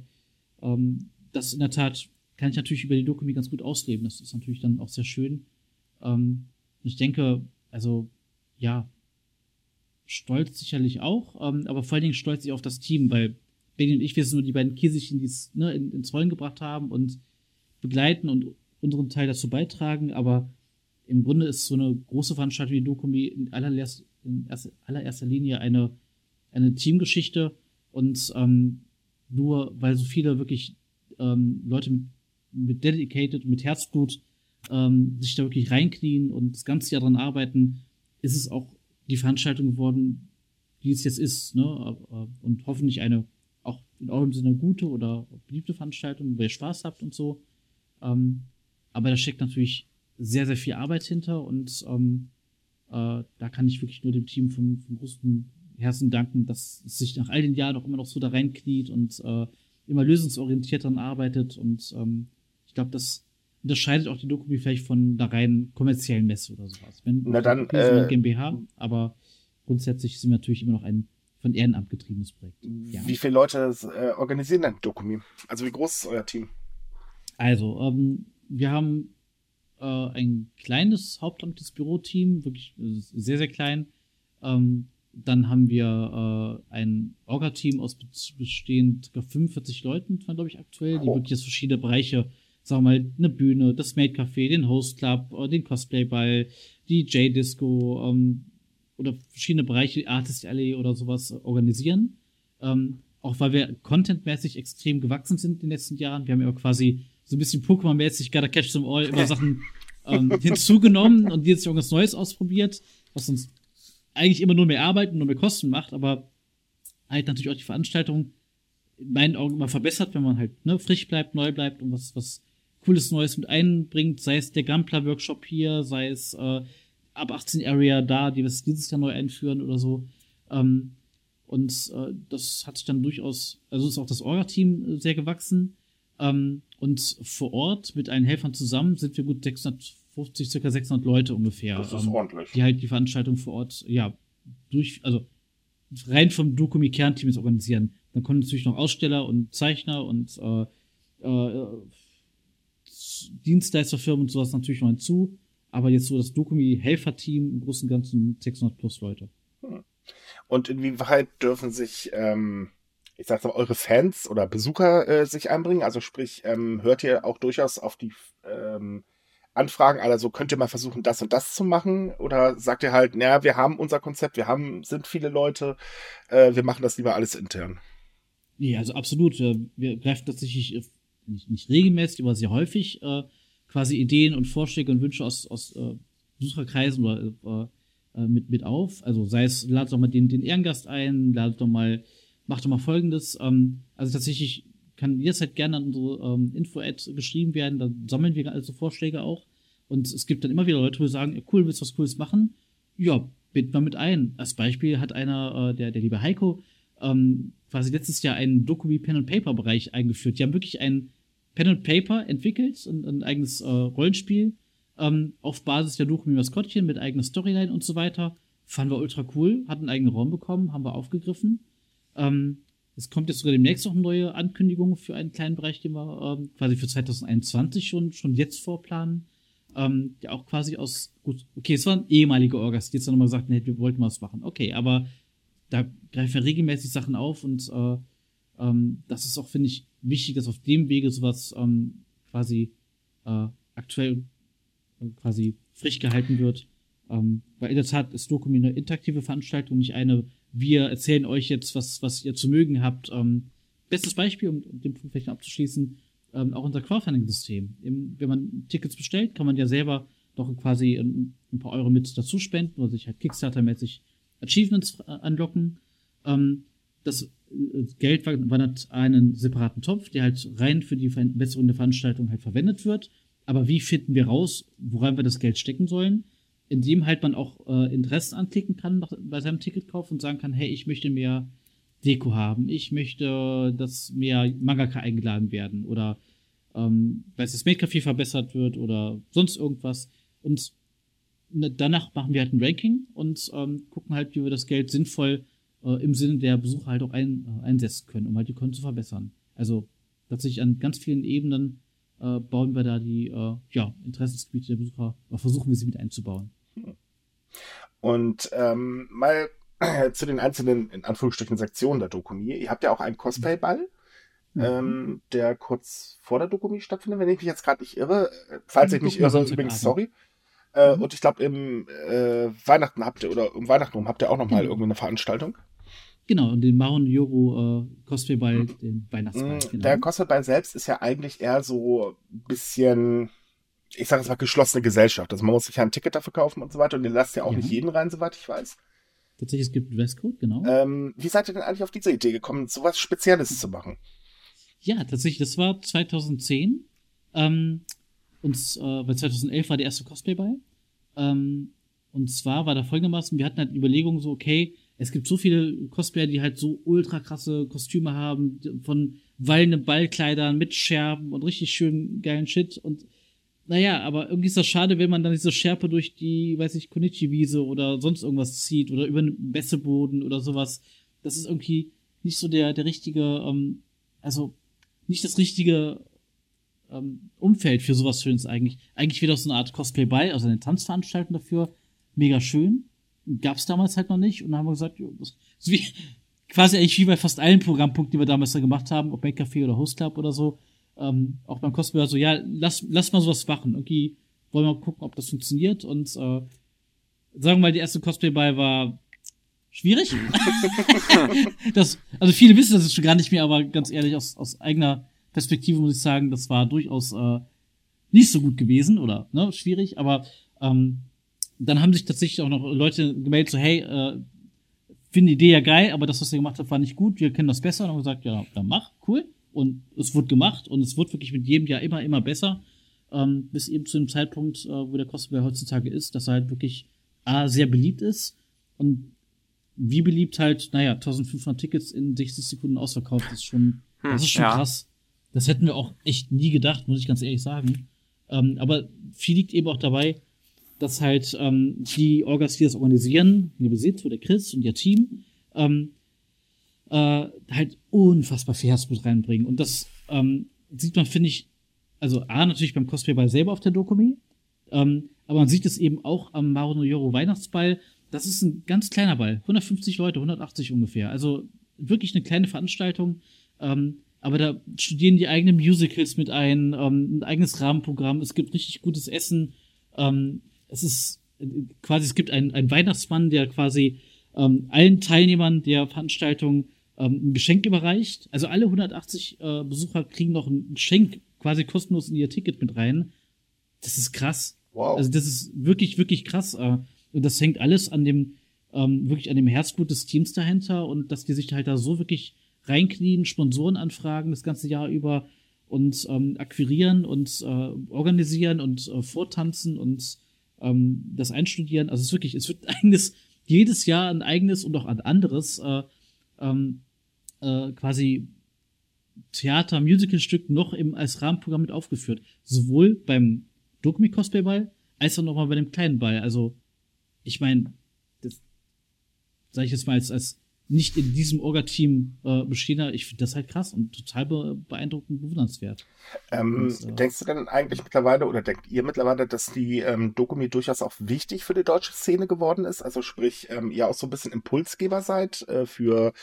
ähm, das in der Tat kann ich natürlich über die Dokumi ganz gut ausleben. Das ist natürlich dann auch sehr schön. Ähm, und ich denke, also, ja, stolz sicherlich auch, ähm, aber vor allen Dingen stolz ich auf das Team, weil Benny und ich, wir sind nur die beiden Kieselchen, die es ne, in, ins Rollen gebracht haben und begleiten und unseren Teil dazu beitragen, aber im Grunde ist so eine große Veranstaltung wie Dokumi in, allererster, in erster, allererster Linie eine, eine Teamgeschichte und ähm, nur weil so viele wirklich ähm, Leute mit, mit Dedicated, mit Herzblut ähm, sich da wirklich reinknien und das ganze Jahr dran arbeiten, ist es auch die Veranstaltung geworden, die es jetzt ist, ne? Und hoffentlich eine auch in eurem Sinne gute oder beliebte Veranstaltung, wo ihr Spaß habt und so. Ähm, aber da steckt natürlich sehr, sehr viel Arbeit hinter und ähm, äh, da kann ich wirklich nur dem Team vom, vom größten Herzen danken, dass es sich nach all den Jahren auch immer noch so da reinkniet und äh, immer lösungsorientiert daran arbeitet und ähm, ich glaube, das unterscheidet auch die Dokumi vielleicht von der reinen kommerziellen Messe oder sowas. Wenn, Na dann, äh, GmbH, aber grundsätzlich sind wir natürlich immer noch ein von Ehrenamt getriebenes Projekt. Ja. Wie viele Leute äh, organisieren denn Dokumi? Also wie groß ist euer Team? Also, ähm, wir haben äh, ein kleines hauptamtliches Büroteam, wirklich äh, sehr, sehr klein. Ähm, dann haben wir äh, ein Orga-Team aus bestehend 45 Leuten, glaube ich, aktuell, die oh. wirklich jetzt verschiedene Bereiche, sagen wir mal, eine Bühne, das Made Café, den Host Club, äh, den Cosplay-Ball, die J-Disco ähm, oder verschiedene Bereiche, Artist Alley oder sowas organisieren. Ähm, auch weil wir contentmäßig extrem gewachsen sind in den letzten Jahren. Wir haben ja quasi so ein bisschen Pokémon-mäßig gotta catch them all immer Sachen ähm, <laughs> hinzugenommen und jetzt irgendwas Neues ausprobiert, was uns eigentlich immer nur mehr Arbeit und nur mehr Kosten macht, aber halt natürlich auch die Veranstaltung in meinen Augen immer verbessert, wenn man halt ne, frisch bleibt, neu bleibt und was, was Cooles Neues mit einbringt, sei es der Gampler-Workshop hier, sei es äh, ab 18 Area da, die wir dieses Jahr neu einführen oder so. Ähm, und äh, das hat sich dann durchaus, also ist auch das Orga-Team äh, sehr gewachsen. Ähm, und vor Ort mit allen Helfern zusammen sind wir gut 650, circa 600 Leute ungefähr. Das ist ähm, ordentlich. Die halt die Veranstaltung vor Ort, ja, durch, also rein vom Dokumi-Kernteam organisieren. Dann kommen natürlich noch Aussteller und Zeichner und äh, äh, Dienstleisterfirmen und sowas natürlich noch hinzu. Aber jetzt so das Dokumi-Helfer-Team im Großen und Ganzen 600 plus Leute. Hm. Und inwieweit dürfen sich, ähm, ich sag's mal, eure Fans oder Besucher äh, sich einbringen? Also sprich, ähm, hört ihr auch durchaus auf die ähm, Anfragen, also könnt ihr mal versuchen, das und das zu machen? Oder sagt ihr halt, naja, wir haben unser Konzept, wir haben, sind viele Leute, äh, wir machen das lieber alles intern? Nee, also absolut. Wir greifen tatsächlich äh, nicht, nicht regelmäßig, aber sehr häufig äh, quasi Ideen und Vorschläge und Wünsche aus, aus äh, Besucherkreisen oder äh, äh, mit, mit auf. Also sei es, ladet doch mal den, den Ehrengast ein, ladet doch mal, macht doch mal folgendes. Ähm, also tatsächlich kann jederzeit gerne an unsere ähm, Info-Ad geschrieben werden, dann sammeln wir also Vorschläge auch. Und es gibt dann immer wieder Leute, die sagen, cool, willst du was Cooles machen? Ja, binden wir mit ein. Als Beispiel hat einer, äh, der, der liebe Heiko, ähm, quasi letztes Jahr einen Dokumi Pen and Paper Bereich eingeführt. Die haben wirklich ein Pen and Paper entwickelt, ein, ein eigenes äh, Rollenspiel ähm, auf Basis der Dokumi Maskottchen mit eigener Storyline und so weiter. Fanden wir ultra cool, hatten einen eigenen Raum bekommen, haben wir aufgegriffen. Ähm, es kommt jetzt sogar demnächst noch eine neue Ankündigung für einen kleinen Bereich, den wir ähm, quasi für 2021 schon, schon jetzt vorplanen. Ähm, der auch quasi aus, gut, okay, es waren ehemalige Orgas, die jetzt dann nochmal gesagt nee, wir wollten was machen. Okay, aber da greifen wir regelmäßig Sachen auf und äh, ähm, das ist auch, finde ich, wichtig, dass auf dem Wege sowas ähm, quasi äh, aktuell äh, quasi frisch gehalten wird. Ähm, weil in der Tat ist Dokumi eine interaktive Veranstaltung, nicht eine wir erzählen euch jetzt, was, was ihr zu mögen habt. Ähm, bestes Beispiel, um, um den Punkt vielleicht abzuschließen, ähm, auch unser Crowdfunding-System. Wenn man Tickets bestellt, kann man ja selber doch quasi ein, ein paar Euro mit dazu spenden oder sich halt Kickstarter-mäßig Achievements äh, anlocken. Ähm, das äh, Geld wandert einen separaten Topf, der halt rein für die Verbesserung der Veranstaltung halt verwendet wird. Aber wie finden wir raus, woran wir das Geld stecken sollen? In dem halt man auch äh, Interessen anklicken kann bei seinem Ticketkauf und sagen kann, hey, ich möchte mehr Deko haben, ich möchte, dass mehr Mangaka eingeladen werden oder ähm, weil das Maid-Café verbessert wird oder sonst irgendwas. Und ne, danach machen wir halt ein Ranking und ähm, gucken halt, wie wir das Geld sinnvoll äh, im Sinne der Besucher halt auch ein, äh, einsetzen können, um halt die Konten zu verbessern. Also tatsächlich an ganz vielen Ebenen äh, bauen wir da die äh, ja, Interessensgebiete der Besucher, oder versuchen wir sie mit einzubauen. Und ähm, mal <clears throat> zu den einzelnen, in Anführungsstrichen, Sektionen der Dokumi. Ihr habt ja auch einen Cosplay-Ball, mhm. ähm, der kurz vor der Dokumi stattfindet, wenn ich mich jetzt gerade nicht irre. Äh, falls ich mich irre, übrigens, sorry. Äh, mhm. Und ich glaube, im äh, Weihnachten habt ihr, oder um Weihnachten rum habt ihr auch nochmal mhm. irgendwie eine Veranstaltung. Genau, und den Maron Yoru äh, Cosplay-Ball, mhm. den Weihnachtsball. Mhm, genau. Der Cosplay-Ball selbst ist ja eigentlich eher so ein bisschen ich sage es mal, geschlossene Gesellschaft. Also man muss sich ja ein Ticket dafür kaufen und so weiter und ihr lasst ja auch ja. nicht jeden rein, soweit ich weiß. Tatsächlich, es gibt Dresscode, genau. Ähm, wie seid ihr denn eigentlich auf diese Idee gekommen, sowas Spezielles zu machen? Ja, tatsächlich, das war 2010. Ähm, und äh, bei 2011 war der erste Cosplay bei. Ähm, und zwar war da folgendermaßen, wir hatten halt Überlegungen so, okay, es gibt so viele Cosplayer, die halt so ultra krasse Kostüme haben, von wallenden Ballkleidern mit Scherben und richtig schön geilen Shit. Und naja, aber irgendwie ist das schade, wenn man dann diese Schärpe durch die, weiß ich, Konichi-Wiese oder sonst irgendwas zieht oder über einen Bässeboden oder sowas. Das ist irgendwie nicht so der, der richtige, ähm, also nicht das richtige ähm, Umfeld für sowas Schönes eigentlich. Eigentlich wieder so eine Art Cosplay bei, also eine Tanzveranstaltung dafür. Mega schön. Gab's damals halt noch nicht. Und dann haben wir gesagt, jo, das ist wie, <laughs> quasi eigentlich wie bei fast allen Programmpunkten, die wir damals da gemacht haben, ob Make Café oder Host Club oder so ähm, auch beim Cosplayer so, ja, lass, lass mal sowas machen. Irgendwie wollen wir mal gucken, ob das funktioniert. Und äh, sagen wir mal, die erste Cosplay-Ball war schwierig. <laughs> das, also viele wissen das jetzt schon gar nicht mehr, aber ganz ehrlich, aus, aus eigener Perspektive muss ich sagen, das war durchaus äh, nicht so gut gewesen oder ne, schwierig, aber ähm, dann haben sich tatsächlich auch noch Leute gemeldet, so, hey, äh, finde die Idee ja geil, aber das, was ihr gemacht habt, war nicht gut, wir kennen das besser und haben gesagt, ja, dann mach, cool und es wird gemacht und es wird wirklich mit jedem Jahr immer, immer besser, ähm, bis eben zu dem Zeitpunkt, äh, wo der Cosplay heutzutage ist, dass er halt wirklich A, sehr beliebt ist und wie beliebt halt, naja, 1500 Tickets in 60 Sekunden ausverkauft ist schon, hm, das ist schon ja. krass. Das hätten wir auch echt nie gedacht, muss ich ganz ehrlich sagen. Ähm, aber viel liegt eben auch dabei, dass halt ähm, die Orgas, die das organisieren, wie ihr seht, so der Chris und ihr Team, ähm, äh, halt unfassbar viel Herzblut reinbringen. Und das ähm, sieht man, finde ich, also A, natürlich beim Cosplayball selber auf der Dokumi, ähm, aber man sieht es eben auch am Maru no Yoro Weihnachtsball. Das ist ein ganz kleiner Ball. 150 Leute, 180 ungefähr. Also wirklich eine kleine Veranstaltung. Ähm, aber da studieren die eigenen Musicals mit ein, ähm, ein eigenes Rahmenprogramm. Es gibt richtig gutes Essen. Ähm, es ist äh, quasi, es gibt einen, einen Weihnachtsmann, der quasi ähm, allen Teilnehmern der Veranstaltung ähm, ein Geschenk überreicht. Also alle 180 äh, Besucher kriegen noch ein Geschenk quasi kostenlos in ihr Ticket mit rein. Das ist krass. Wow. Also das ist wirklich, wirklich krass. Äh, und das hängt alles an dem, ähm, wirklich an dem Herzblut des Teams dahinter und dass die sich halt da so wirklich reinknien, Sponsoren anfragen das ganze Jahr über und ähm, akquirieren und äh, organisieren und äh, vortanzen und ähm, das einstudieren. Also es ist wirklich, es wird <laughs> eigenes, jedes Jahr ein eigenes und auch ein anderes äh, ähm, äh, quasi Theater, Musicalstück noch im, als Rahmenprogramm mit aufgeführt. Sowohl beim Dokumi Cosplay Ball als auch nochmal bei dem kleinen Ball. Also, ich meine, das sage ich jetzt mal als, als nicht in diesem Orga-Team äh, bestehender, ich finde das halt krass und total be beeindruckend bewundernswert. Ähm, und, äh, denkst du denn eigentlich mittlerweile oder denkt ihr mittlerweile, dass die ähm, Dokumi durchaus auch wichtig für die deutsche Szene geworden ist? Also sprich, ähm, ihr auch so ein bisschen Impulsgeber seid äh, für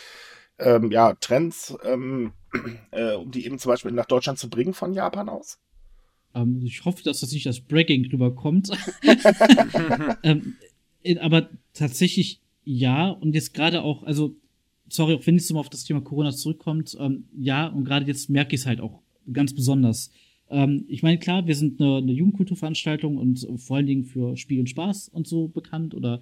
ähm, ja, Trends, ähm, <clears throat> äh, um die eben zum Beispiel nach Deutschland zu bringen von Japan aus? Ähm, ich hoffe, dass das nicht als Breaking rüberkommt. <laughs> <laughs> <laughs> ähm, aber tatsächlich ja, und jetzt gerade auch, also, sorry, auch wenn es mal auf das Thema Corona zurückkommt, ähm, ja, und gerade jetzt merke ich es halt auch ganz besonders. Ähm, ich meine, klar, wir sind eine, eine Jugendkulturveranstaltung und vor allen Dingen für Spiel und Spaß und so bekannt oder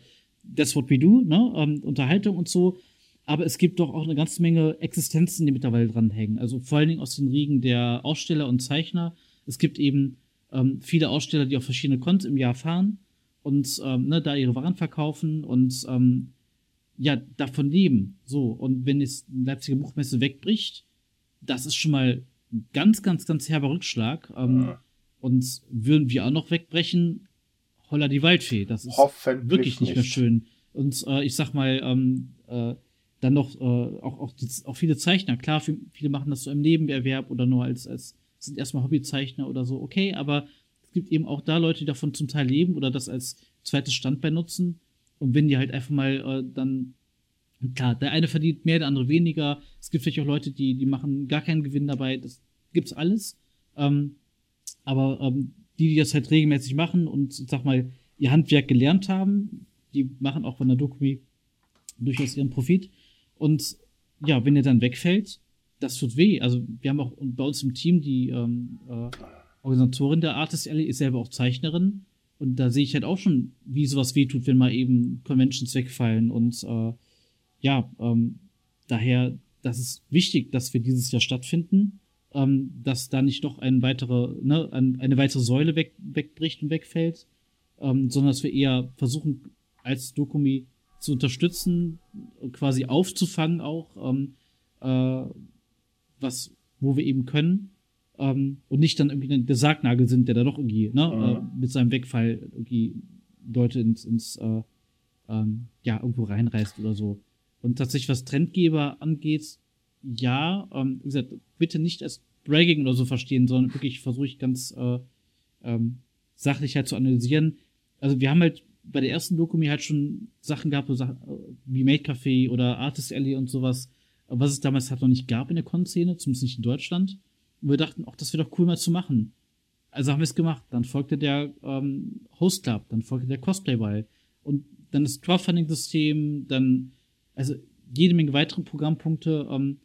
that's what we do, ne? Ähm, Unterhaltung und so. Aber es gibt doch auch eine ganze Menge Existenzen, die mittlerweile dranhängen. Also vor allen Dingen aus den Riegen der Aussteller und Zeichner. Es gibt eben ähm, viele Aussteller, die auf verschiedene Cons im Jahr fahren und ähm, ne, da ihre Waren verkaufen und ähm, ja, davon leben. So, und wenn es die Leipziger Buchmesse wegbricht, das ist schon mal ein ganz, ganz, ganz herber Rückschlag. Ähm, ja. Und würden wir auch noch wegbrechen, holla die Waldfee. Das ist wirklich nicht, mehr schön. Und äh, ich sag mal, ähm, äh, dann noch äh, auch, auch, die, auch viele Zeichner. Klar, viele machen das so im Nebenerwerb oder nur als, als sind erstmal Hobbyzeichner oder so. Okay, aber es gibt eben auch da Leute, die davon zum Teil leben oder das als zweites Standbein nutzen. Und wenn die halt einfach mal äh, dann, klar, der eine verdient mehr, der andere weniger. Es gibt vielleicht auch Leute, die, die machen gar keinen Gewinn dabei. Das gibt's alles. Ähm, aber ähm, die, die das halt regelmäßig machen und, sag mal, ihr Handwerk gelernt haben, die machen auch von der Dokumi durchaus ihren Profit. Und ja, wenn er dann wegfällt, das tut weh. Also wir haben auch bei uns im Team die ähm, äh, Organisatorin der Artist Alley ist selber auch Zeichnerin. Und da sehe ich halt auch schon, wie sowas wehtut, wenn mal eben Conventions wegfallen. Und äh, ja, ähm, daher, das ist wichtig, dass wir dieses Jahr stattfinden, ähm, dass da nicht noch ein weitere, ne, eine weitere Säule weg, wegbricht und wegfällt, ähm, sondern dass wir eher versuchen, als Dokumi zu unterstützen, quasi aufzufangen auch, ähm, äh, was, wo wir eben können ähm, und nicht dann irgendwie der Sargnagel sind, der da doch irgendwie ne, mhm. äh, mit seinem Wegfall irgendwie Leute ins, ins äh, ähm, ja, irgendwo reinreißt oder so. Und tatsächlich, was Trendgeber angeht, ja, ähm, wie gesagt, bitte nicht als Bragging oder so verstehen, sondern wirklich versuche ich ganz äh, ähm, sachlich halt zu analysieren. Also wir haben halt bei der ersten Dokumi halt schon Sachen gehabt, so wie Made Café oder Artist Alley und sowas, was es damals halt noch nicht gab in der Con-Szene, zumindest nicht in Deutschland. Und wir dachten, ach, das wäre doch cool mal zu machen. Also haben wir es gemacht. Dann folgte der ähm, Host Club, dann folgte der Cosplay Ball und dann das Crowdfunding-System, dann also jede Menge weitere Programmpunkte ähm,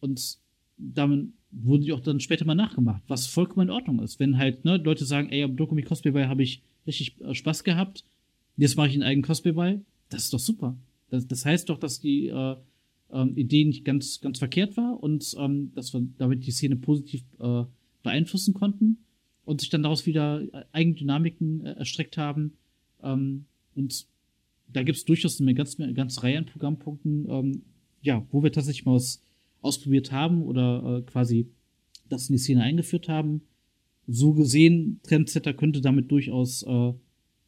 und damit wurden die auch dann später mal nachgemacht, was vollkommen in Ordnung ist. Wenn halt ne, Leute sagen, ey, am Dokumi Cosplay Ball habe ich richtig äh, Spaß gehabt, jetzt mache ich einen eigenen Cosplay Ball, das ist doch super. Das, das heißt doch, dass die äh, ähm, Idee nicht ganz, ganz verkehrt war und ähm, dass wir damit die Szene positiv äh, beeinflussen konnten und sich dann daraus wieder Eigendynamiken äh, erstreckt haben. Ähm, und da gibt es durchaus eine ganze, eine ganze Reihe an Programmpunkten, ähm, ja, wo wir tatsächlich mal was ausprobiert haben oder äh, quasi das in die Szene eingeführt haben. So gesehen, Trendsetter könnte damit durchaus äh,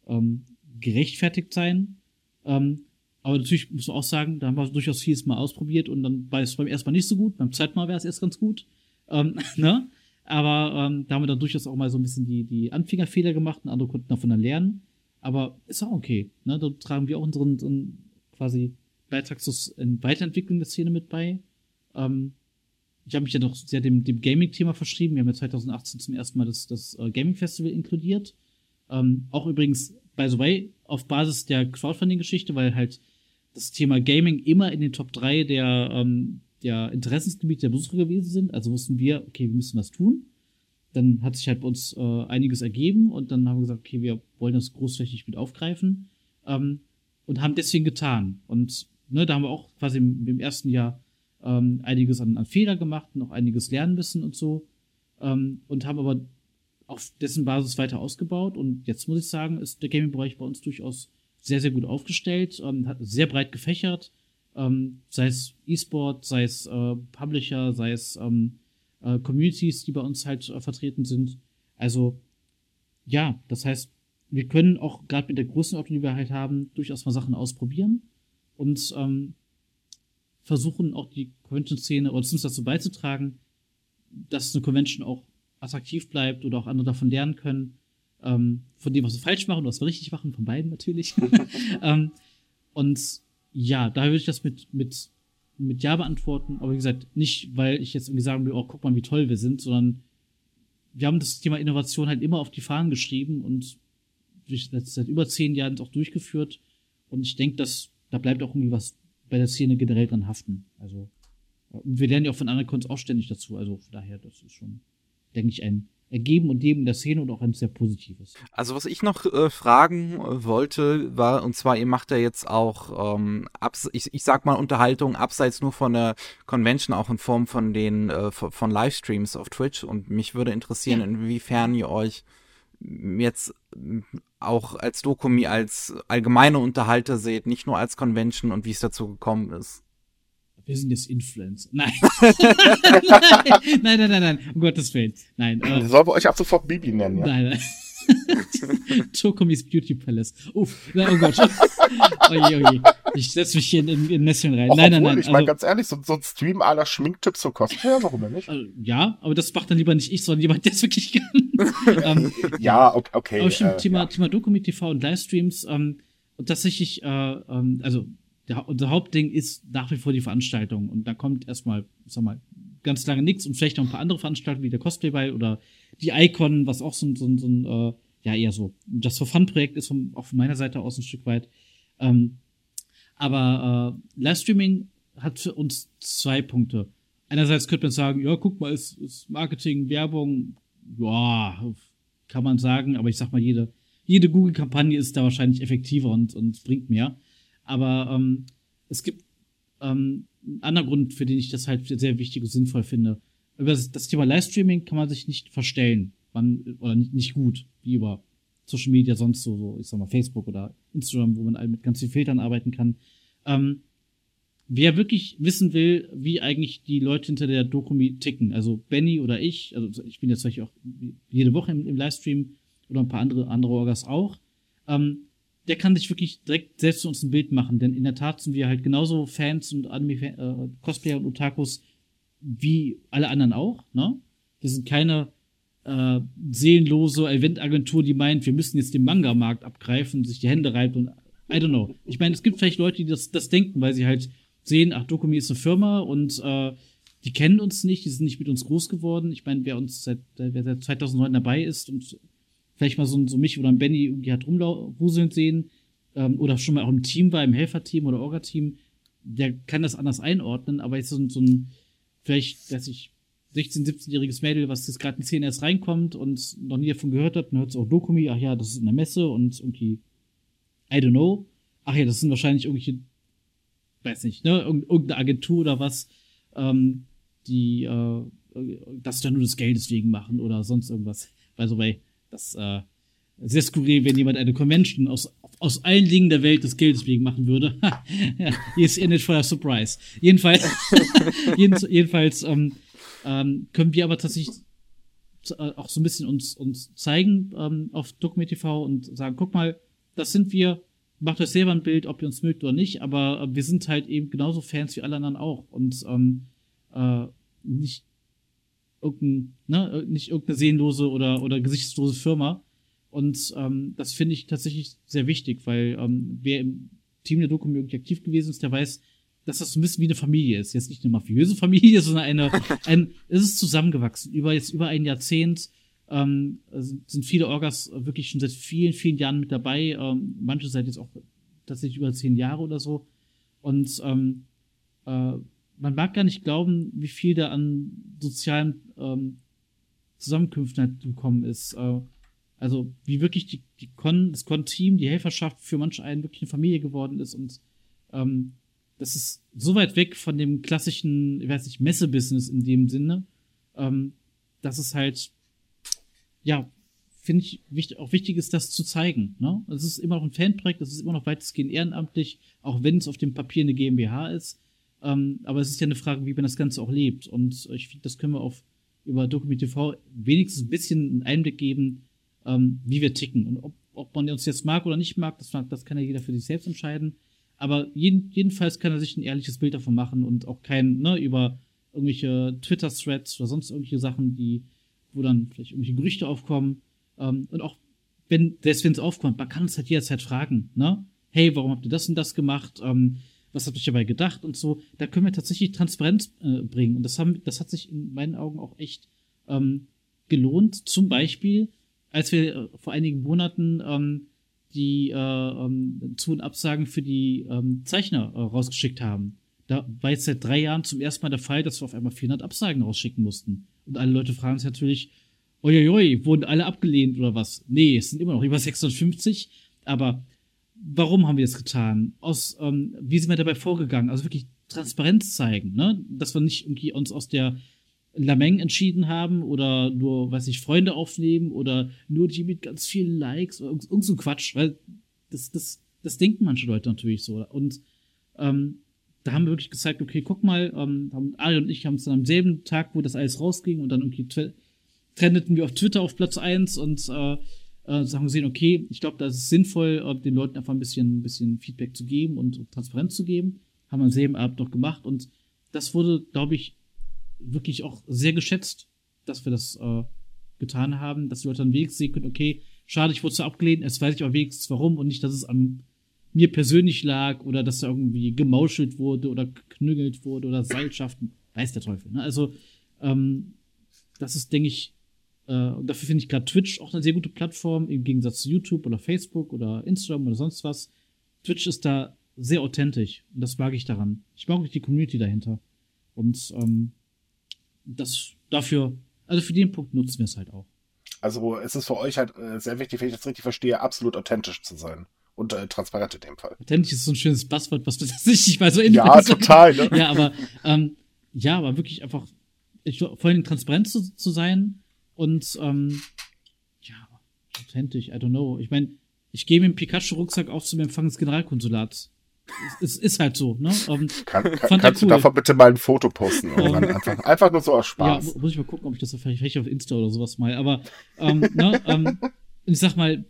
ähm, gerechtfertigt sein. Ähm, aber natürlich muss man auch sagen, da haben wir durchaus vieles mal ausprobiert und dann war es beim ersten Mal nicht so gut, beim zweiten Mal wäre es erst ganz gut. Ähm, <laughs> ne? Aber ähm, da haben wir dann durchaus auch mal so ein bisschen die, die Anfängerfehler gemacht und andere konnten davon dann lernen. Aber ist auch okay. Ne? Da tragen wir auch unseren, unseren quasi Beitrag zur Weiterentwicklung der Szene mit bei. Ähm, ich habe mich ja doch sehr dem, dem Gaming-Thema verschrieben. Wir haben ja 2018 zum ersten Mal das, das uh, Gaming-Festival inkludiert. Ähm, auch übrigens, by the way, auf Basis der Crowdfunding-Geschichte, weil halt das Thema Gaming immer in den Top 3 der, ähm, der Interessensgebiete der Besucher gewesen sind. Also wussten wir, okay, wir müssen was tun. Dann hat sich halt bei uns äh, einiges ergeben und dann haben wir gesagt, okay, wir wollen das großflächig mit aufgreifen ähm, und haben deswegen getan. Und ne, da haben wir auch quasi im, im ersten Jahr ähm, einiges an, an Fehler gemacht, noch einiges lernen müssen und so. Ähm, und haben aber auf dessen Basis weiter ausgebaut. Und jetzt muss ich sagen, ist der Gaming-Bereich bei uns durchaus sehr, sehr gut aufgestellt, ähm, hat sehr breit gefächert, ähm, sei es E-Sport, sei es äh, Publisher, sei es ähm, äh, Communities, die bei uns halt äh, vertreten sind. Also ja, das heißt, wir können auch gerade mit der Größenordnung, die wir halt haben, durchaus mal Sachen ausprobieren und ähm, versuchen auch die Convention-Szene oder zumindest dazu beizutragen, dass eine Convention auch attraktiv bleibt oder auch andere davon lernen können, ähm, von dem, was wir falsch machen was wir richtig machen, von beiden natürlich. <laughs> ähm, und ja, da würde ich das mit, mit, mit Ja beantworten, aber wie gesagt, nicht, weil ich jetzt irgendwie sagen will, oh, guck mal, wie toll wir sind, sondern wir haben das Thema Innovation halt immer auf die Fahnen geschrieben und seit über zehn Jahren auch durchgeführt. Und ich denke, dass da bleibt auch irgendwie was bei der Szene generell dran haften. Also wir lernen ja auch von anderen Kunst auch ständig dazu. Also von daher, das ist schon, denke ich, ein Ergeben und Leben der Szene und auch ein sehr positives. Also was ich noch äh, fragen äh, wollte, war, und zwar, ihr macht ja jetzt auch, ähm, abs ich, ich sag mal, Unterhaltung abseits nur von der Convention, auch in Form von den, äh, von Livestreams auf Twitch. Und mich würde interessieren, ja. inwiefern ihr euch jetzt auch als Dokumi, als allgemeine Unterhalter seht, nicht nur als Convention und wie es dazu gekommen ist. Wir sind jetzt Influencer. Nein. <laughs> nein, nein, nein, nein, um Gottes Willen. Nein. Äh, Sollen wir euch ab sofort Bibi nennen, ja? Nein, nein. <laughs> Tokomis Beauty Palace. Uff, nein, oh Gott. oje, oje. Ich setze mich hier in, in, in Nesseln rein. Och, nein, nein, nein. Ich meine, also, ganz ehrlich, so, so ein Stream aller Schminktipps so kostet ja, warum denn nicht? Also, ja, aber das macht dann lieber nicht ich, sondern jemand, der es wirklich kann. <laughs> ähm, ja, okay. okay aber stimmt, äh, Thema, ja. Thema Dokumi TV und Livestreams. Ähm, und tatsächlich, äh, ähm, also der, unser Hauptding ist nach wie vor die Veranstaltung. Und da kommt erstmal, sag mal, ganz lange nichts und vielleicht noch ein paar andere Veranstaltungen wie der Cosplay Ball oder die Icon, was auch so, ein, so, ein, so ein äh, ja, eher so das for Fun-Projekt ist vom, auch von meiner Seite aus ein Stück weit. Ähm, aber äh, Livestreaming hat für uns zwei Punkte. Einerseits könnte man sagen, ja, guck mal, ist, ist Marketing, Werbung, ja, kann man sagen, aber ich sag mal, jede, jede Google-Kampagne ist da wahrscheinlich effektiver und, und bringt mehr. Aber ähm, es gibt ähm, einen anderen Grund, für den ich das halt sehr wichtig und sinnvoll finde. Über das, Thema Livestreaming kann man sich nicht verstellen. Man, oder nicht, nicht gut, wie über Social Media sonst so, so, ich sag mal, Facebook oder Instagram, wo man mit ganz vielen Filtern arbeiten kann. Ähm, wer wirklich wissen will, wie eigentlich die Leute hinter der Dokumi ticken, also Benny oder ich, also ich bin jetzt vielleicht auch jede Woche im, im Livestream oder ein paar andere, andere Orgas auch, ähm, der kann sich wirklich direkt selbst zu uns ein Bild machen, denn in der Tat sind wir halt genauso Fans und Anime, äh, Cosplayer und Otakus wie alle anderen auch, ne? Wir sind keine äh, seelenlose Eventagentur, die meint, wir müssen jetzt den Manga-Markt abgreifen, sich die Hände reibt und I don't know. Ich meine, es gibt vielleicht Leute, die das, das denken, weil sie halt sehen, ach, Dokumi ist eine Firma und äh, die kennen uns nicht, die sind nicht mit uns groß geworden. Ich meine, wer uns seit, wer seit 2009 dabei ist und vielleicht mal so, so mich oder ein Benny irgendwie hat rumwuseln sehen ähm, oder schon mal auch im Team war, im Helferteam oder Orga-Team, der kann das anders einordnen, aber jetzt so, so ein, vielleicht, dass ich 16-, 17-jähriges Mädel, was jetzt gerade in 10 erst reinkommt und noch nie davon gehört hat, und hört so, auch Dokumi, ach ja, das ist in der Messe und irgendwie, I don't know. Ach ja, das sind wahrscheinlich irgendwelche, weiß nicht, ne, irgendeine Agentur oder was, ähm, die äh, das dann nur des Geldes wegen machen oder sonst irgendwas. By the way, das äh, sehr skurril, wenn jemand eine Convention aus, aus allen Dingen der Welt des Geldes wegen machen würde. <laughs> hier ist in it for a surprise. Jedenfalls, <laughs> jedenfalls ähm, ähm, können wir aber tatsächlich äh, auch so ein bisschen uns, uns zeigen ähm, auf Dokument TV und sagen, guck mal, das sind wir, macht euch selber ein Bild, ob ihr uns mögt oder nicht, aber äh, wir sind halt eben genauso Fans wie alle anderen auch und ähm, äh, nicht irgendein, ne, nicht irgendeine sehnlose oder, oder gesichtslose Firma. Und ähm, das finde ich tatsächlich sehr wichtig, weil ähm, wer im Team der Doku irgendwie aktiv gewesen ist, der weiß, dass das so ein bisschen wie eine Familie ist. Jetzt nicht eine mafiöse <laughs> Familie, sondern eine, ein, es ist zusammengewachsen. Über jetzt über ein Jahrzehnt ähm, sind viele Orgas wirklich schon seit vielen, vielen Jahren mit dabei. Ähm, manche seit jetzt auch tatsächlich über zehn Jahre oder so. Und ähm, äh, man mag gar nicht glauben, wie viel da an sozialen ähm, Zusammenkünften halt gekommen ist. Äh, also wie wirklich die, die Con, das Con-Team, die Helferschaft für manche einen wirklich eine Familie geworden ist und ähm, das ist so weit weg von dem klassischen, ich weiß nicht, Messebusiness in dem Sinne, ähm, dass es halt, ja, finde ich, wichtig, auch wichtig ist, das zu zeigen. Ne? Es ist immer noch ein Fanprojekt, es ist immer noch weitestgehend ehrenamtlich, auch wenn es auf dem Papier eine GmbH ist. Ähm, aber es ist ja eine Frage, wie man das Ganze auch lebt. Und ich finde, das können wir auf über Dokument TV wenigstens ein bisschen einen Einblick geben, ähm, wie wir ticken. Und ob, ob man uns jetzt mag oder nicht mag, das, das kann ja jeder für sich selbst entscheiden. Aber jeden, jedenfalls kann er sich ein ehrliches Bild davon machen und auch kein, ne, über irgendwelche Twitter-Threads oder sonst irgendwelche Sachen, die, wo dann vielleicht irgendwelche Gerüchte aufkommen. Ähm, und auch wenn, selbst wenn es aufkommt, man kann es halt jederzeit fragen, ne? Hey, warum habt ihr das und das gemacht? Ähm, was habt ihr dabei gedacht und so? Da können wir tatsächlich Transparenz äh, bringen. Und das haben, das hat sich in meinen Augen auch echt ähm, gelohnt. Zum Beispiel, als wir äh, vor einigen Monaten ähm, die äh, ähm, Zu- und Absagen für die ähm, Zeichner äh, rausgeschickt haben. Da war jetzt seit drei Jahren zum ersten Mal der Fall, dass wir auf einmal 400 Absagen rausschicken mussten. Und alle Leute fragen sich natürlich, uiuiui, wurden alle abgelehnt oder was? Nee, es sind immer noch über 650, aber warum haben wir das getan? Aus, ähm, wie sind wir dabei vorgegangen? Also wirklich Transparenz zeigen, ne? Dass wir nicht irgendwie uns aus der Lameng entschieden haben oder nur, weiß ich, Freunde aufnehmen oder nur die mit ganz vielen Likes oder irgend, irgend so Quatsch, weil das, das, das denken manche Leute natürlich so. Und ähm, da haben wir wirklich gezeigt, okay, guck mal, ähm, Ali und ich haben es dann am selben Tag, wo das alles rausging und dann irgendwie trendeten wir auf Twitter auf Platz eins und äh, äh, haben gesehen, okay, ich glaube, da ist es sinnvoll, äh, den Leuten einfach ein bisschen, ein bisschen Feedback zu geben und Transparenz zu geben. Haben wir am selben Abend noch gemacht und das wurde, glaube ich, wirklich auch sehr geschätzt, dass wir das äh, getan haben, dass die Leute dann wenigstens sehen können, okay, schade, ich wurde so abgelehnt, jetzt weiß ich aber wenigstens warum und nicht, dass es an mir persönlich lag oder dass da irgendwie gemauschelt wurde oder geknüggelt wurde oder Seilschaften, weiß der Teufel. Ne? Also, ähm, das ist, denke ich, äh, und dafür finde ich gerade Twitch auch eine sehr gute Plattform, im Gegensatz zu YouTube oder Facebook oder Instagram oder sonst was. Twitch ist da sehr authentisch und das mag ich daran. Ich mag auch die Community dahinter. Und ähm, das dafür, also für den Punkt nutzen wir es halt auch. Also es ist für euch halt äh, sehr wichtig, wenn ich das richtig verstehe, absolut authentisch zu sein. Und äh, transparent in dem Fall. Authentisch ist so ein schönes Buzzword, was tatsächlich <laughs> mal so in Ja, total, ne? Ja, aber ähm, ja, aber wirklich einfach ich, vor allem transparent zu, zu sein und ähm, ja, authentisch, I don't know. Ich meine, ich gehe mit dem Pikachu-Rucksack auf zum Empfang des Generalkonsulats es ist halt so, ne? Um, ähm, kann, kann, kannst cool. du davon bitte mal ein Foto posten? <laughs> Um, einfach, einfach nur so aus Spaß. Ja, muss ich mal gucken, ob ich das vielleicht, vielleicht auf Insta oder sowas mal. Aber ähm, ne, ähm, ich sag mal,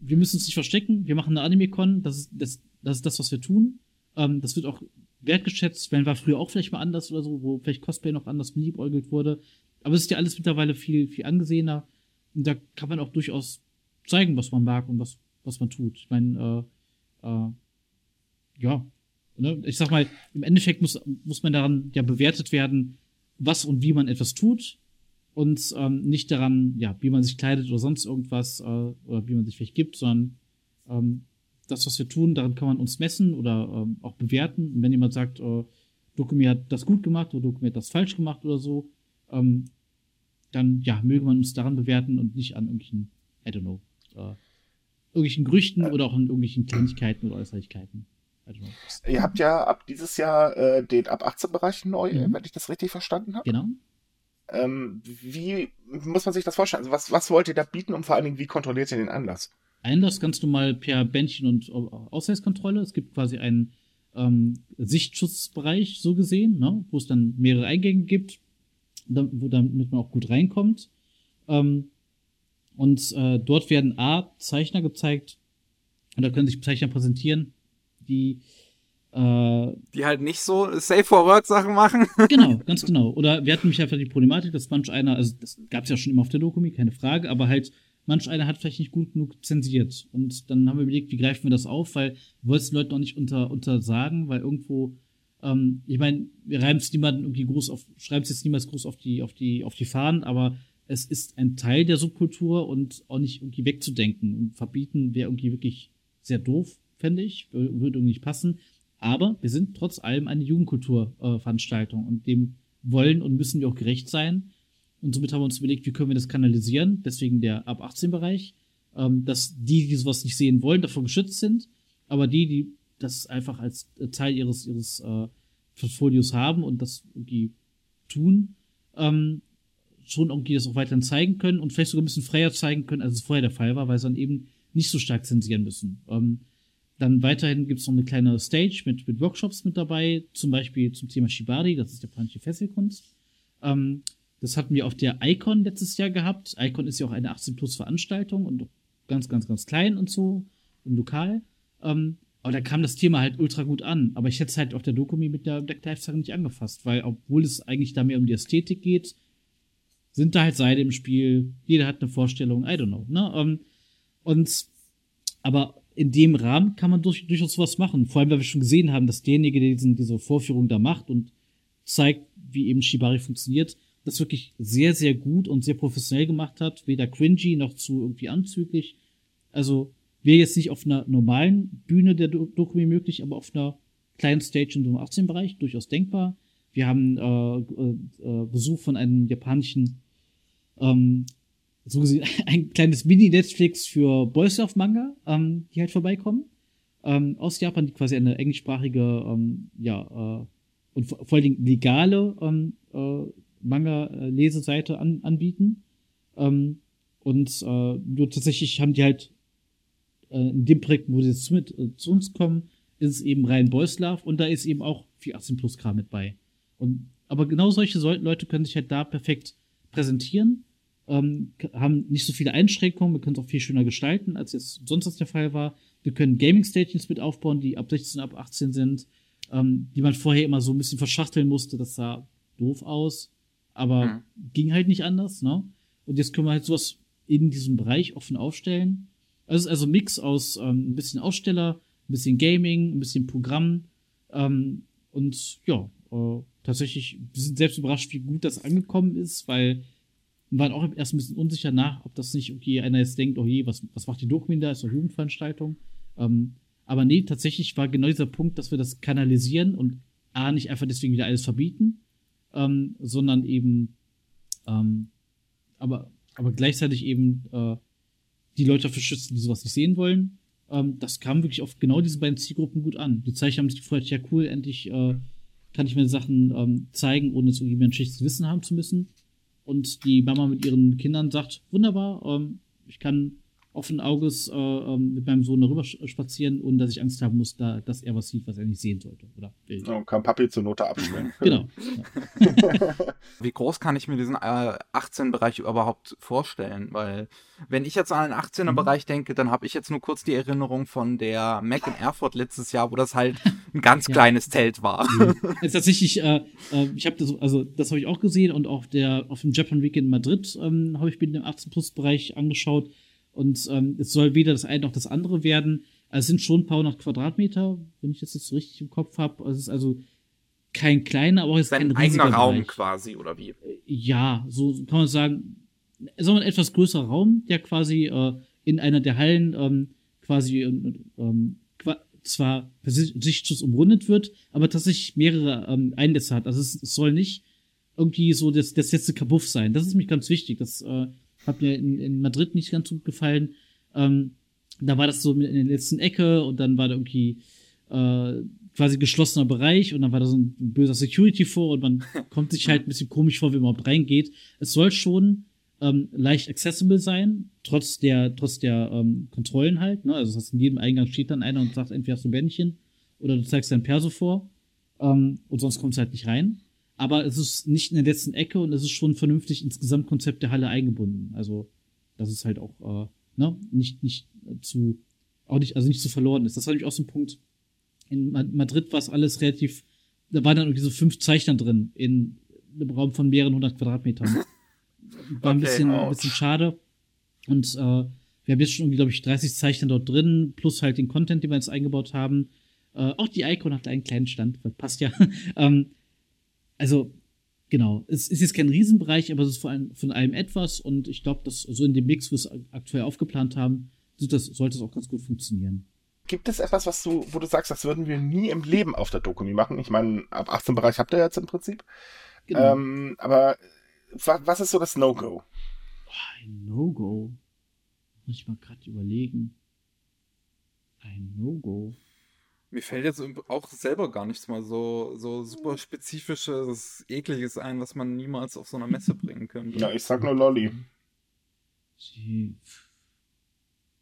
wir müssen uns nicht verstecken. Wir machen eine Anime-Con. Das ist das, das ist das, was wir tun. Ähm, das wird auch wertgeschätzt. Wenn war früher auch vielleicht mal anders oder so, wo vielleicht Cosplay noch anders beliebäugelt wurde. Aber es ist ja alles mittlerweile viel, viel angesehener. Und da kann man auch durchaus zeigen, was man mag und was, was man tut. Ich meine, äh, äh, ja, ne, ich sag mal, im Endeffekt muss, muss man daran ja bewertet werden, was und wie man etwas tut und ähm, nicht daran, ja, wie man sich kleidet oder sonst irgendwas äh, oder wie man sich vielleicht gibt, sondern ähm, das, was wir tun, daran kann man uns messen oder ähm, auch bewerten. Und wenn jemand sagt, äh, Dokumi hat das gut gemacht oder Dokumi hat das falsch gemacht oder so, ähm, dann ja, möge man uns daran bewerten und nicht an irgendwelchen, I don't know, äh, irgendwelchen Gerüchten oder auch an irgendwelchen Kleinigkeiten oder Äußerlichkeiten. Ihr habt ja ab dieses Jahr äh, den ab 18 Bereich neu, mhm. wenn ich das richtig verstanden habe. Genau. Ähm, wie muss man sich das vorstellen? Also was, was wollt ihr da bieten und vor allen Dingen, wie kontrolliert ihr den Anlass? Einlass ganz normal per Bändchen und Ausweiskontrolle. Es gibt quasi einen ähm, Sichtschutzbereich, so gesehen, ne, wo es dann mehrere Eingänge gibt, damit man auch gut reinkommt. Ähm, und äh, dort werden A, Zeichner gezeigt, und da können sich Zeichner präsentieren, die Äh, die halt nicht so Safe for Work Sachen machen. <laughs> genau, ganz genau. Oder wir hatten mich einfach die Problematik, dass manch einer, also das gab es ja schon immer auf der Dokumi, keine Frage, aber halt manch einer hat vielleicht nicht gut genug zensiert. Und dann haben wir überlegt, wie greifen wir das auf, weil wir wollten den Leuten auch nicht unter, untersagen, weil irgendwo, ähm, ich meine, wir reiben es niemanden irgendwie groß auf, schreiben es jetzt niemals groß auf die, auf die, auf die Fahnen, aber es ist ein Teil der Subkultur und auch nicht irgendwie wegzudenken. Und verbieten wäre irgendwie wirklich sehr doof, fände ich, würde irgendwie nicht passen. Aber wir sind trotz allem eine Jugendkulturveranstaltung äh, und dem wollen und müssen wir auch gerecht sein. Und somit haben wir uns überlegt, wie können wir das kanalisieren, deswegen der ab 18 Bereich, ähm, dass die, die sowas nicht sehen wollen, davor geschützt sind, aber die, die das einfach als Teil ihres, ihres äh, Portfolios haben und das irgendwie tun, ähm, schon irgendwie das auch weiterhin zeigen können und vielleicht sogar ein bisschen freier zeigen können, als es vorher der Fall war, weil sie dann eben nicht so stark zensieren müssen. Ähm, dann weiterhin gibt es noch eine kleine Stage mit, mit Workshops mit dabei, zum Beispiel zum Thema Shibari, das ist japanische Fesselkunst. Ähm, das hatten wir auf der Icon letztes Jahr gehabt. Icon ist ja auch eine 18-Plus-Veranstaltung und ganz, ganz, ganz klein und so und lokal. Ähm, aber da kam das Thema halt ultra gut an. Aber ich hätte es halt auf der Dokumi mit der Black Lives Sache nicht angefasst, weil obwohl es eigentlich da mehr um die Ästhetik geht, sind da halt Seide im Spiel. Jeder hat eine Vorstellung, I don't know. Ne? Ähm, und aber in dem Rahmen kann man durch, durchaus was machen. Vor allem, weil wir schon gesehen haben, dass derjenige, der diesen, diese Vorführung da macht und zeigt, wie eben Shibari funktioniert, das wirklich sehr, sehr gut und sehr professionell gemacht hat. Weder cringy noch zu irgendwie anzüglich. Also wäre jetzt nicht auf einer normalen Bühne der Dokumi möglich, aber auf einer kleinen Stage einem 18-Bereich durchaus denkbar. Wir haben äh, äh, Besuch von einem japanischen ähm, so gesehen <laughs> ein kleines Mini-Netflix für Boys of Manga, ähm, die halt vorbeikommen. Ähm, aus Japan, die quasi eine englischsprachige, ähm, ja, äh, und vor, vor allen Dingen legale ähm, äh, Manga-Leseseite an, anbieten. Ähm, und äh, nur tatsächlich haben die halt äh, in dem Projekt, wo sie jetzt mit äh, zu uns kommen, ist es eben rein Boys Love und da ist eben auch 418 Plus K mit bei. Und aber genau solche Leute können sich halt da perfekt präsentieren ähm, haben nicht so viele Einschränkungen, wir können es auch viel schöner gestalten, als jetzt sonst das der Fall war. Wir können Gaming-Stations mit aufbauen, die ab 16, ab 18 sind, ähm, die man vorher immer so ein bisschen verschachteln musste, das sah doof aus, aber mhm. ging halt nicht anders, ne? Und jetzt können wir halt sowas in diesem Bereich offen aufstellen. Also also Mix aus ähm, ein bisschen Aussteller, ein bisschen Gaming, ein bisschen Programm ähm, und ja, äh, tatsächlich, wir sind selbst überrascht, wie gut das angekommen ist, weil und waren auch erst ein bisschen unsicher nach, ob das nicht irgendwie einer jetzt denkt, oh je, was, was macht die Dokumin da? Ist doch Jugendveranstaltung. Ähm, aber nee, tatsächlich war genau dieser Punkt, dass wir das kanalisieren und A, nicht einfach deswegen wieder alles verbieten, ähm, sondern eben, ähm, aber, aber gleichzeitig eben äh, die Leute dafür schützen, die sowas nicht sehen wollen. Ähm, das kam wirklich auf genau diese beiden Zielgruppen gut an. Die Zeichen haben sich gefreut, ja cool, endlich äh, kann ich mir Sachen ähm, zeigen, ohne es irgendwie ein schlechtes Wissen haben zu müssen und die Mama mit ihren Kindern sagt, wunderbar, ähm, ich kann offenen Auges äh, ähm, mit meinem Sohn darüber spazieren, ohne dass ich Angst haben muss, da, dass er was sieht, was er nicht sehen sollte oder will. Und kann Papi zur Note abschwimmen. <laughs> genau. Wie groß kann ich mir diesen äh, 18-Bereich überhaupt vorstellen? Weil wenn ich jetzt an den 18er-Bereich mhm. denke, dann habe ich jetzt nur kurz die Erinnerung von der Mac in Erfurt letztes Jahr, wo das halt ein ganz <laughs> ja. kleines Zelt war. Mhm. <laughs> Also tatsächlich, äh, äh, ich habe das, also das habe ich auch gesehen und auch der auf dem Japan Week in Madrid ähm, habe ich mir den 18-Plus-Bereich angeschaut und ähm, es soll weder das eine noch das andere werden. Also es sind schon ein paar hundert Quadratmeter, wenn ich das jetzt so richtig im Kopf habe. Also es ist also kein kleiner, aber auch jetzt kein eigener Raum Bereich. quasi, oder wie? Ja, so kann man sagen. Es ist ein etwas größerer Raum, der quasi äh, in einer der Hallen ähm, quasi ähm, zwar Sichtschutz umrundet wird, aber tatsächlich mehrere ähm, Einlässe hat. Also es, es soll nicht irgendwie so das, das letzte Kabuff sein. Das ist mich ganz wichtig. Das äh, hat mir in, in Madrid nicht ganz gut gefallen. Ähm, da war das so in der letzten Ecke und dann war da irgendwie äh, quasi geschlossener Bereich und dann war da so ein böser Security vor und man <laughs> kommt sich halt ein bisschen komisch vor, wenn man reingeht. Es soll schon ähm, leicht accessible sein, trotz der, trotz der ähm, Kontrollen halt. Ne? Also das heißt, in jedem Eingang steht dann einer und sagt, entweder hast du Bändchen oder du zeigst dein Perso vor ähm, und sonst kommst du halt nicht rein aber es ist nicht in der letzten Ecke und es ist schon vernünftig ins Gesamtkonzept der Halle eingebunden. Also, das ist halt auch, äh, ne, nicht, nicht zu, auch nicht, also nicht zu verloren ist. Das war nämlich auch so ein Punkt, In Madrid war es alles relativ, da waren dann irgendwie so fünf Zeichner drin in einem Raum von mehreren hundert Quadratmetern. <laughs> War ein, bisschen, ein bisschen schade. Und äh, wir haben jetzt schon, glaube ich, 30 Zeichner dort drin, plus halt den Content, den wir jetzt eingebaut haben. Äh, auch die Icon hat einen kleinen Stand, passt ja. <laughs> ähm, also, genau. Es ist jetzt kein Riesenbereich, aber es ist von, von allem etwas. Und ich glaube, dass so in dem Mix, wo wir es aktuell aufgeplant haben, das, sollte es auch ganz gut funktionieren. Gibt es etwas, was du, wo du sagst, das würden wir nie im Leben auf der Dokumi machen? Ich meine, ab 18 Bereich habt ihr jetzt im Prinzip. Genau. Ähm, aber was ist so das No-Go? Ein No-Go. Muss ich mal gerade überlegen. Ein No-Go. Mir fällt jetzt auch selber gar nichts mal so, so super spezifisches, ekliges ein, was man niemals auf so einer Messe bringen könnte. Ja, ich sag nur Lolly.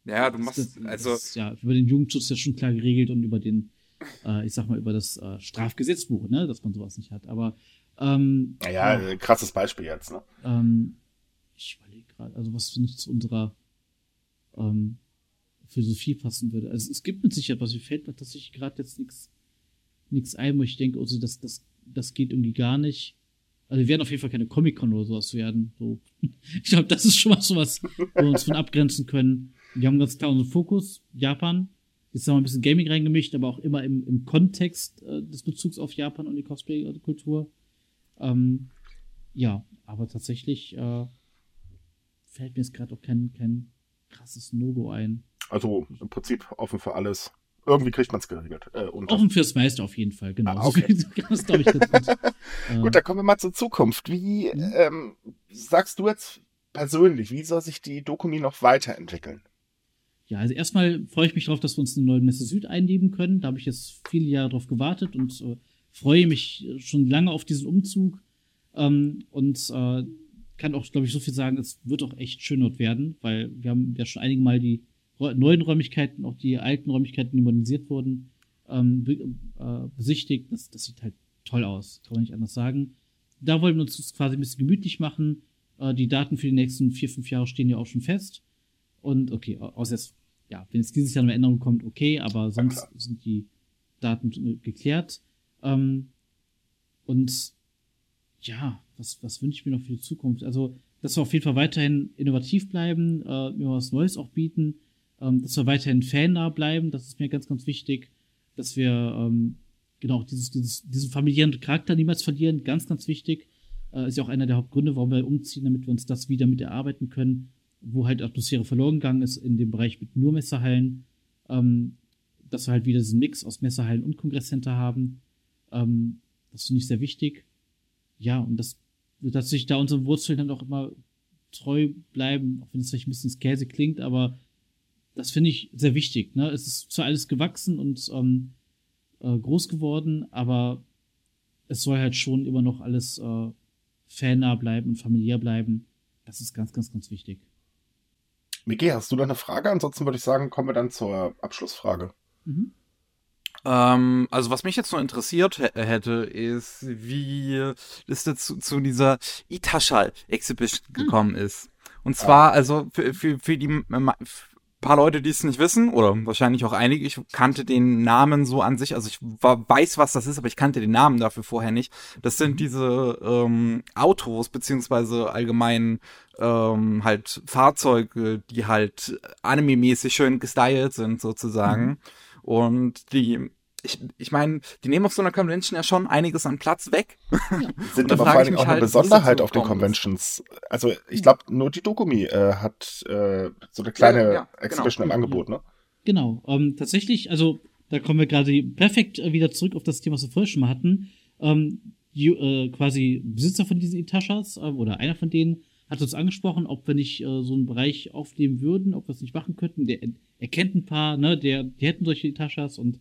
Ja, du machst, das, also. Das, ja, über den Jugendschutz ist ja schon klar geregelt und über den, äh, ich sag mal, über das äh, Strafgesetzbuch, ne, dass man sowas nicht hat. Aber ähm, naja, ja, krasses Beispiel jetzt, ne? Ähm, ich überlege gerade, also was nicht zu unserer ähm, Philosophie passen würde. Also es gibt mit Sicherheit was, mir fällt mir tatsächlich gerade jetzt nichts nichts ein, wo ich denke, also das, das, das geht irgendwie gar nicht. Also wir werden auf jeden Fall keine Comic-Con oder sowas werden. So. <laughs> Ich glaube, das ist schon mal so was, wo wir uns von abgrenzen können. Wir haben ganz klar unseren Fokus, Japan. Jetzt haben wir ein bisschen Gaming reingemischt, aber auch immer im, im Kontext äh, des Bezugs auf Japan und die Cosplay-Kultur. Ähm, ja, aber tatsächlich äh, fällt mir jetzt gerade auch kein, kein krasses No-Go ein. Also im Prinzip offen für alles. Irgendwie kriegt man es geregelt. Äh, offen fürs meiste auf jeden Fall, genau. Ah, okay. <laughs> das ich ganz gut. gut, dann kommen wir mal zur Zukunft. Wie mhm. ähm, sagst du jetzt persönlich, wie soll sich die Dokumi noch weiterentwickeln? Ja, also erstmal freue ich mich darauf, dass wir uns eine neue Messe Süd einleben können. Da habe ich jetzt viele Jahre drauf gewartet und äh, freue mich schon lange auf diesen Umzug ähm, und äh, kann auch, glaube ich, so viel sagen, es wird auch echt schön dort werden, weil wir haben ja schon einige Mal die neuen Räumlichkeiten, auch die alten Räumlichkeiten, die modernisiert wurden, ähm, äh, besichtigt. Das, das sieht halt toll aus, kann man nicht anders sagen. Da wollen wir uns quasi ein bisschen gemütlich machen. Äh, die Daten für die nächsten vier, fünf Jahre stehen ja auch schon fest. Und okay, außer jetzt, ja, wenn es dieses Jahr eine Änderung kommt, okay, aber sonst sind die Daten äh, geklärt. Ähm, und ja, was, was wünsche ich mir noch für die Zukunft? Also, dass wir auf jeden Fall weiterhin innovativ bleiben, äh, mir was Neues auch bieten, ähm, dass wir weiterhin fannah bleiben, das ist mir ganz, ganz wichtig, dass wir ähm, genau dieses, dieses, diesen familiären Charakter niemals verlieren, ganz, ganz wichtig. Äh, ist ja auch einer der Hauptgründe, warum wir umziehen, damit wir uns das wieder mit erarbeiten können, wo halt Atmosphäre verloren gegangen ist in dem Bereich mit nur Messerhallen. Ähm, dass wir halt wieder diesen Mix aus Messerhallen und Kongresscenter haben. Ähm, das finde ich sehr wichtig. Ja, und das, dass sich da unsere Wurzeln dann auch immer treu bleiben, auch wenn es vielleicht ein bisschen Käse klingt, aber das finde ich sehr wichtig. Ne? Es ist zwar alles gewachsen und ähm, äh, groß geworden, aber es soll halt schon immer noch alles äh, fannah bleiben und familiär bleiben. Das ist ganz, ganz, ganz wichtig. Miki, hast du noch eine Frage? Ansonsten würde ich sagen, kommen wir dann zur Abschlussfrage. Mhm. Ähm, also was mich jetzt noch interessiert hätte, ist, wie es dazu zu dieser Itashal Exhibition hm. gekommen ist. Und zwar, ja. also für, für, für die paar Leute, die es nicht wissen, oder wahrscheinlich auch einige, ich kannte den Namen so an sich, also ich war, weiß, was das ist, aber ich kannte den Namen dafür vorher nicht. Das sind diese ähm, Autos, beziehungsweise allgemein ähm, halt Fahrzeuge, die halt anime-mäßig schön gestylt sind, sozusagen. Mhm. Und die, ich, ich meine, die nehmen auf so einer Convention ja schon einiges an Platz weg. Ja. <laughs> Sind aber vor allem auch eine halt, Besonderheit auf den Conventions. Also ich glaube, nur die Dokumi äh, hat äh, so eine kleine ja, ja, genau. Exhibition genau. im Angebot, ne? Genau. Ähm, tatsächlich, also da kommen wir gerade perfekt äh, wieder zurück auf das Thema, was wir vorher schon mal hatten. Ähm, die, äh, quasi Besitzer von diesen Itashas äh, oder einer von denen hat uns angesprochen, ob wir nicht äh, so einen Bereich aufnehmen würden, ob wir es nicht machen könnten. Der, er kennt ein paar, ne, der, die hätten solche Etaschas und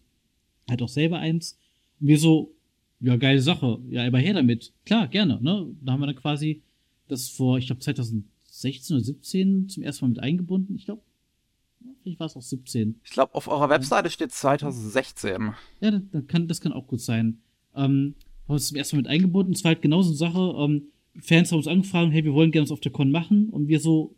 hat auch selber eins. Und wir so, ja, geile Sache, ja, aber her damit. Klar, gerne, ne? Da haben wir dann quasi das vor, ich glaube, 2016 oder 17 zum ersten Mal mit eingebunden. Ich glaube, vielleicht war es auch 17. Ich glaube, auf eurer Webseite steht 2016. Ja, das kann, das kann auch gut sein. Ähm, haben wir es zum ersten Mal mit eingebunden. Es war halt genauso eine Sache, ähm, Fans haben uns angefragt, hey, wir wollen gerne was auf der Con machen. Und wir so,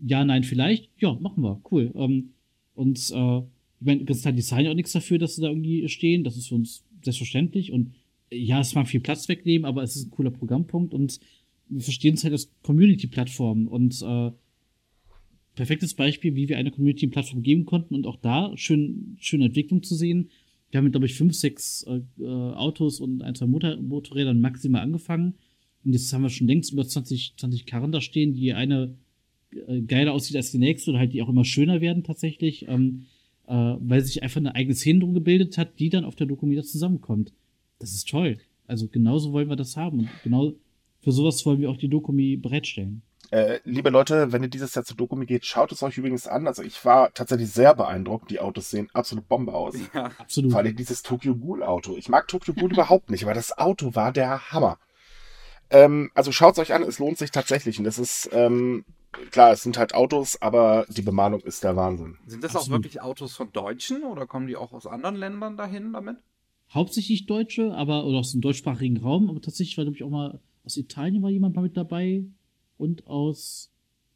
ja, nein, vielleicht. Ja, machen wir. Cool. Ähm, und äh, ich meine, zahlen ja auch nichts dafür, dass sie da irgendwie stehen. Das ist für uns selbstverständlich. Und ja, es mag viel Platz wegnehmen, aber es ist ein cooler Programmpunkt und wir verstehen es halt als Community-Plattform. Und äh, perfektes Beispiel, wie wir eine Community-Plattform geben konnten und auch da schön, schöne Entwicklung zu sehen. Wir haben glaube ich, fünf, sechs äh, äh, Autos und ein, zwei Motor Motorrädern maximal angefangen. Und jetzt haben wir schon längst über 20, 20 Karren da stehen, die eine äh, geiler aussieht als die nächste oder halt die auch immer schöner werden tatsächlich, ähm, äh, weil sich einfach eine eigene Szene drum gebildet hat, die dann auf der Doku wieder zusammenkommt. Das ist toll. Also genauso wollen wir das haben und genau für sowas wollen wir auch die Dokumi bereitstellen. Äh, liebe Leute, wenn ihr dieses Jahr zur Dokumi geht, schaut es euch übrigens an. Also ich war tatsächlich sehr beeindruckt. Die Autos sehen absolut Bombe aus. Ja, absolut. Vor allem dieses Tokyo Ghoul Auto. Ich mag Tokyo Ghoul <laughs> überhaupt nicht, aber das Auto war der Hammer. Ähm, also schaut es euch an, es lohnt sich tatsächlich. Und das ist, ähm, klar, es sind halt Autos, aber die Bemalung ist der Wahnsinn. Sind das Absolut. auch wirklich Autos von Deutschen oder kommen die auch aus anderen Ländern dahin damit? Hauptsächlich Deutsche, aber oder aus dem deutschsprachigen Raum, aber tatsächlich war, glaube ich, auch mal aus Italien war jemand mal mit dabei und aus,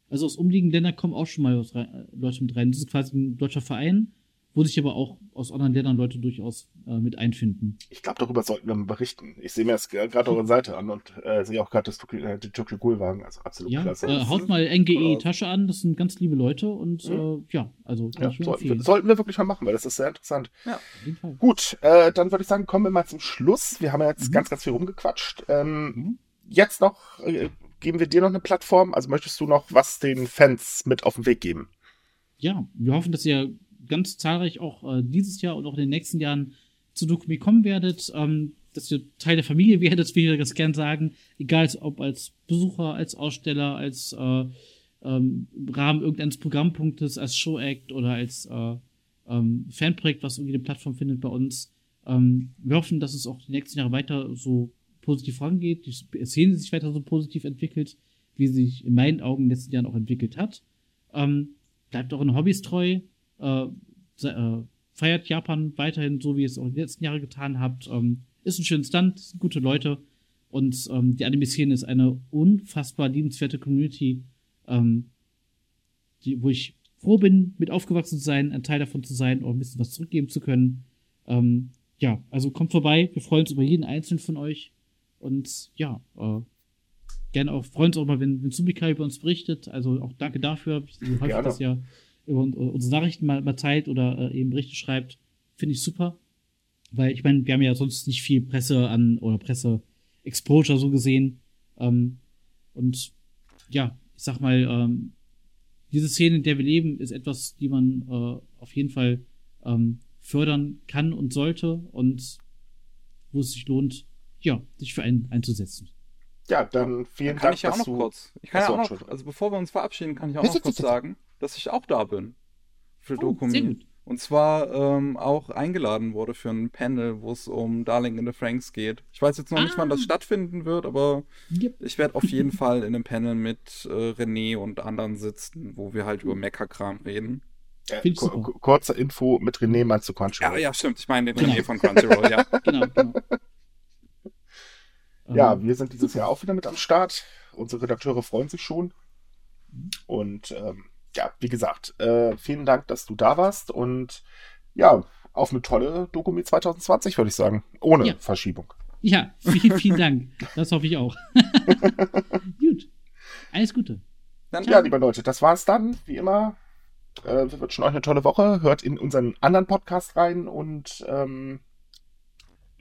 also aus umliegenden Ländern kommen auch schon mal Leute mit rein. Das ist quasi ein deutscher Verein, wo sich aber auch aus anderen Ländern Leute durchaus äh, mit einfinden. Ich glaube, darüber sollten wir mal berichten. Ich sehe mir jetzt gerade eure Seite an und äh, sehe auch gerade das Tokyo, äh, die Tokyo Ghoul Wagen. Also absolut Ja, klasse. äh, haut mal NGE Tasche an, das sind ganz liebe Leute und äh, ja, also ja, sollten, wir, sollten wir wirklich mal machen, weil das ist sehr interessant. Auf jeden Fall. Gut, äh, dann würde ich sagen, kommen wir mal zum Schluss. Wir haben ja jetzt Mhm. ganz, ganz viel rumgequatscht. Ähm, Mhm. Jetzt noch, äh, geben wir dir noch eine Plattform. Also möchtest du noch was den Fans mit auf den Weg geben? ja, wir hoffen, dass ihr ganz zahlreich auch äh, dieses Jahr und auch in den nächsten Jahren zu Dokumi kommen werdet, ähm, dass ihr Teil der Familie <laughs> werdet, wie wir das gern sagen, egal ob als Besucher, als Aussteller, als äh, ähm, im Rahmen irgendeines Programmpunktes, als Show-Act oder als äh, ähm, Fanprojekt, was irgendwie eine Plattform findet bei uns. Ähm, wir hoffen, dass es auch die nächsten Jahre weiter so positiv vorangeht, die Szene sich weiter so positiv entwickelt, wie sie sich in meinen Augen in den letzten Jahren auch entwickelt hat. Ähm, bleibt euren Hobbys treu, äh, äh, feiert Japan weiterhin so, wie ihr es auch die letzten Jahre getan habt. Ähm, ist ein schönes Land, sind gute Leute und ähm, die Anime-Szene ist eine unfassbar liebenswerte Community, ähm, die, wo ich froh bin, mit aufgewachsen zu sein, ein Teil davon zu sein, auch ein bisschen was zurückgeben zu können. Ähm, ja, also kommt vorbei, wir freuen uns über jeden einzelnen von euch und ja, äh, gerne auch, freuen uns auch mal, wenn, wenn Subika über uns berichtet. Also auch danke dafür. Ich sehe häufig, Gerne. Über un- unsere Nachrichten mal, mal teilt oder äh, eben Berichte schreibt. Finde ich super. Weil ich meine, wir haben ja sonst nicht viel Presse an oder Presse-Exposure so gesehen. Ähm, und ja, ich sag mal, ähm, diese Szene, in der wir leben, ist etwas, die man äh, auf jeden Fall ähm, fördern kann und sollte und wo es sich lohnt, ja, sich für einen einzusetzen. Ja, dann vielen Dann kann Dank, ich ja auch noch kurz. Ich kann Achso, ja auch noch, also bevor wir uns verabschieden, kann ich auch noch kurz sagen, dass ich auch da bin. Für Oh, Dokumi. Und zwar ähm, auch eingeladen wurde für ein Panel, wo es um Darling in the Franks geht. Ich weiß jetzt noch nicht, wann das Ah. stattfinden wird, aber Yep. ich werde auf jeden <laughs> Fall in einem Panel mit äh, René und anderen sitzen, wo wir halt über Meckerkram reden. Äh, Finde ich ku- kurze Info mit René meinst du Ja, Crunchyroll. ja, stimmt. Ich meine den Genau. René von Crunchyroll, ja. <laughs> Genau, genau. <laughs> Ja, Ähm, wir sind dieses Jahr auch wieder mit am Start. Unsere Redakteure freuen sich schon. Und ähm, ja, wie gesagt, äh, vielen Dank, dass du da warst. Und ja, auf eine tolle Dokumi 2020, würde ich sagen. Ohne Ja. Verschiebung. ja, <laughs> vielen, vielen Dank. Das hoffe ich auch. <laughs> Gut. Alles Gute. Dann, Ja, liebe Leute, das war's dann, wie immer. Äh, wir wünschen euch eine tolle Woche. Hört in unseren anderen Podcast rein und ähm,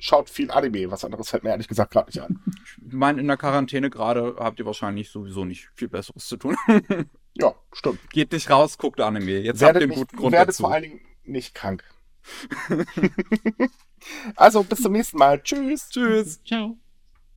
schaut viel Anime. Was anderes fällt mir ehrlich gesagt gerade nicht ein. <laughs> ich meine, in der Quarantäne gerade habt ihr wahrscheinlich sowieso nicht viel Besseres zu tun. <laughs> Ja, stimmt. Geht nicht raus, guckt Anime. Jetzt habt werdet ihr einen nicht, guten Grund werdet dazu. vor allen Dingen nicht krank. <laughs> also bis zum nächsten Mal. Tschüss. Tschüss. Ciao.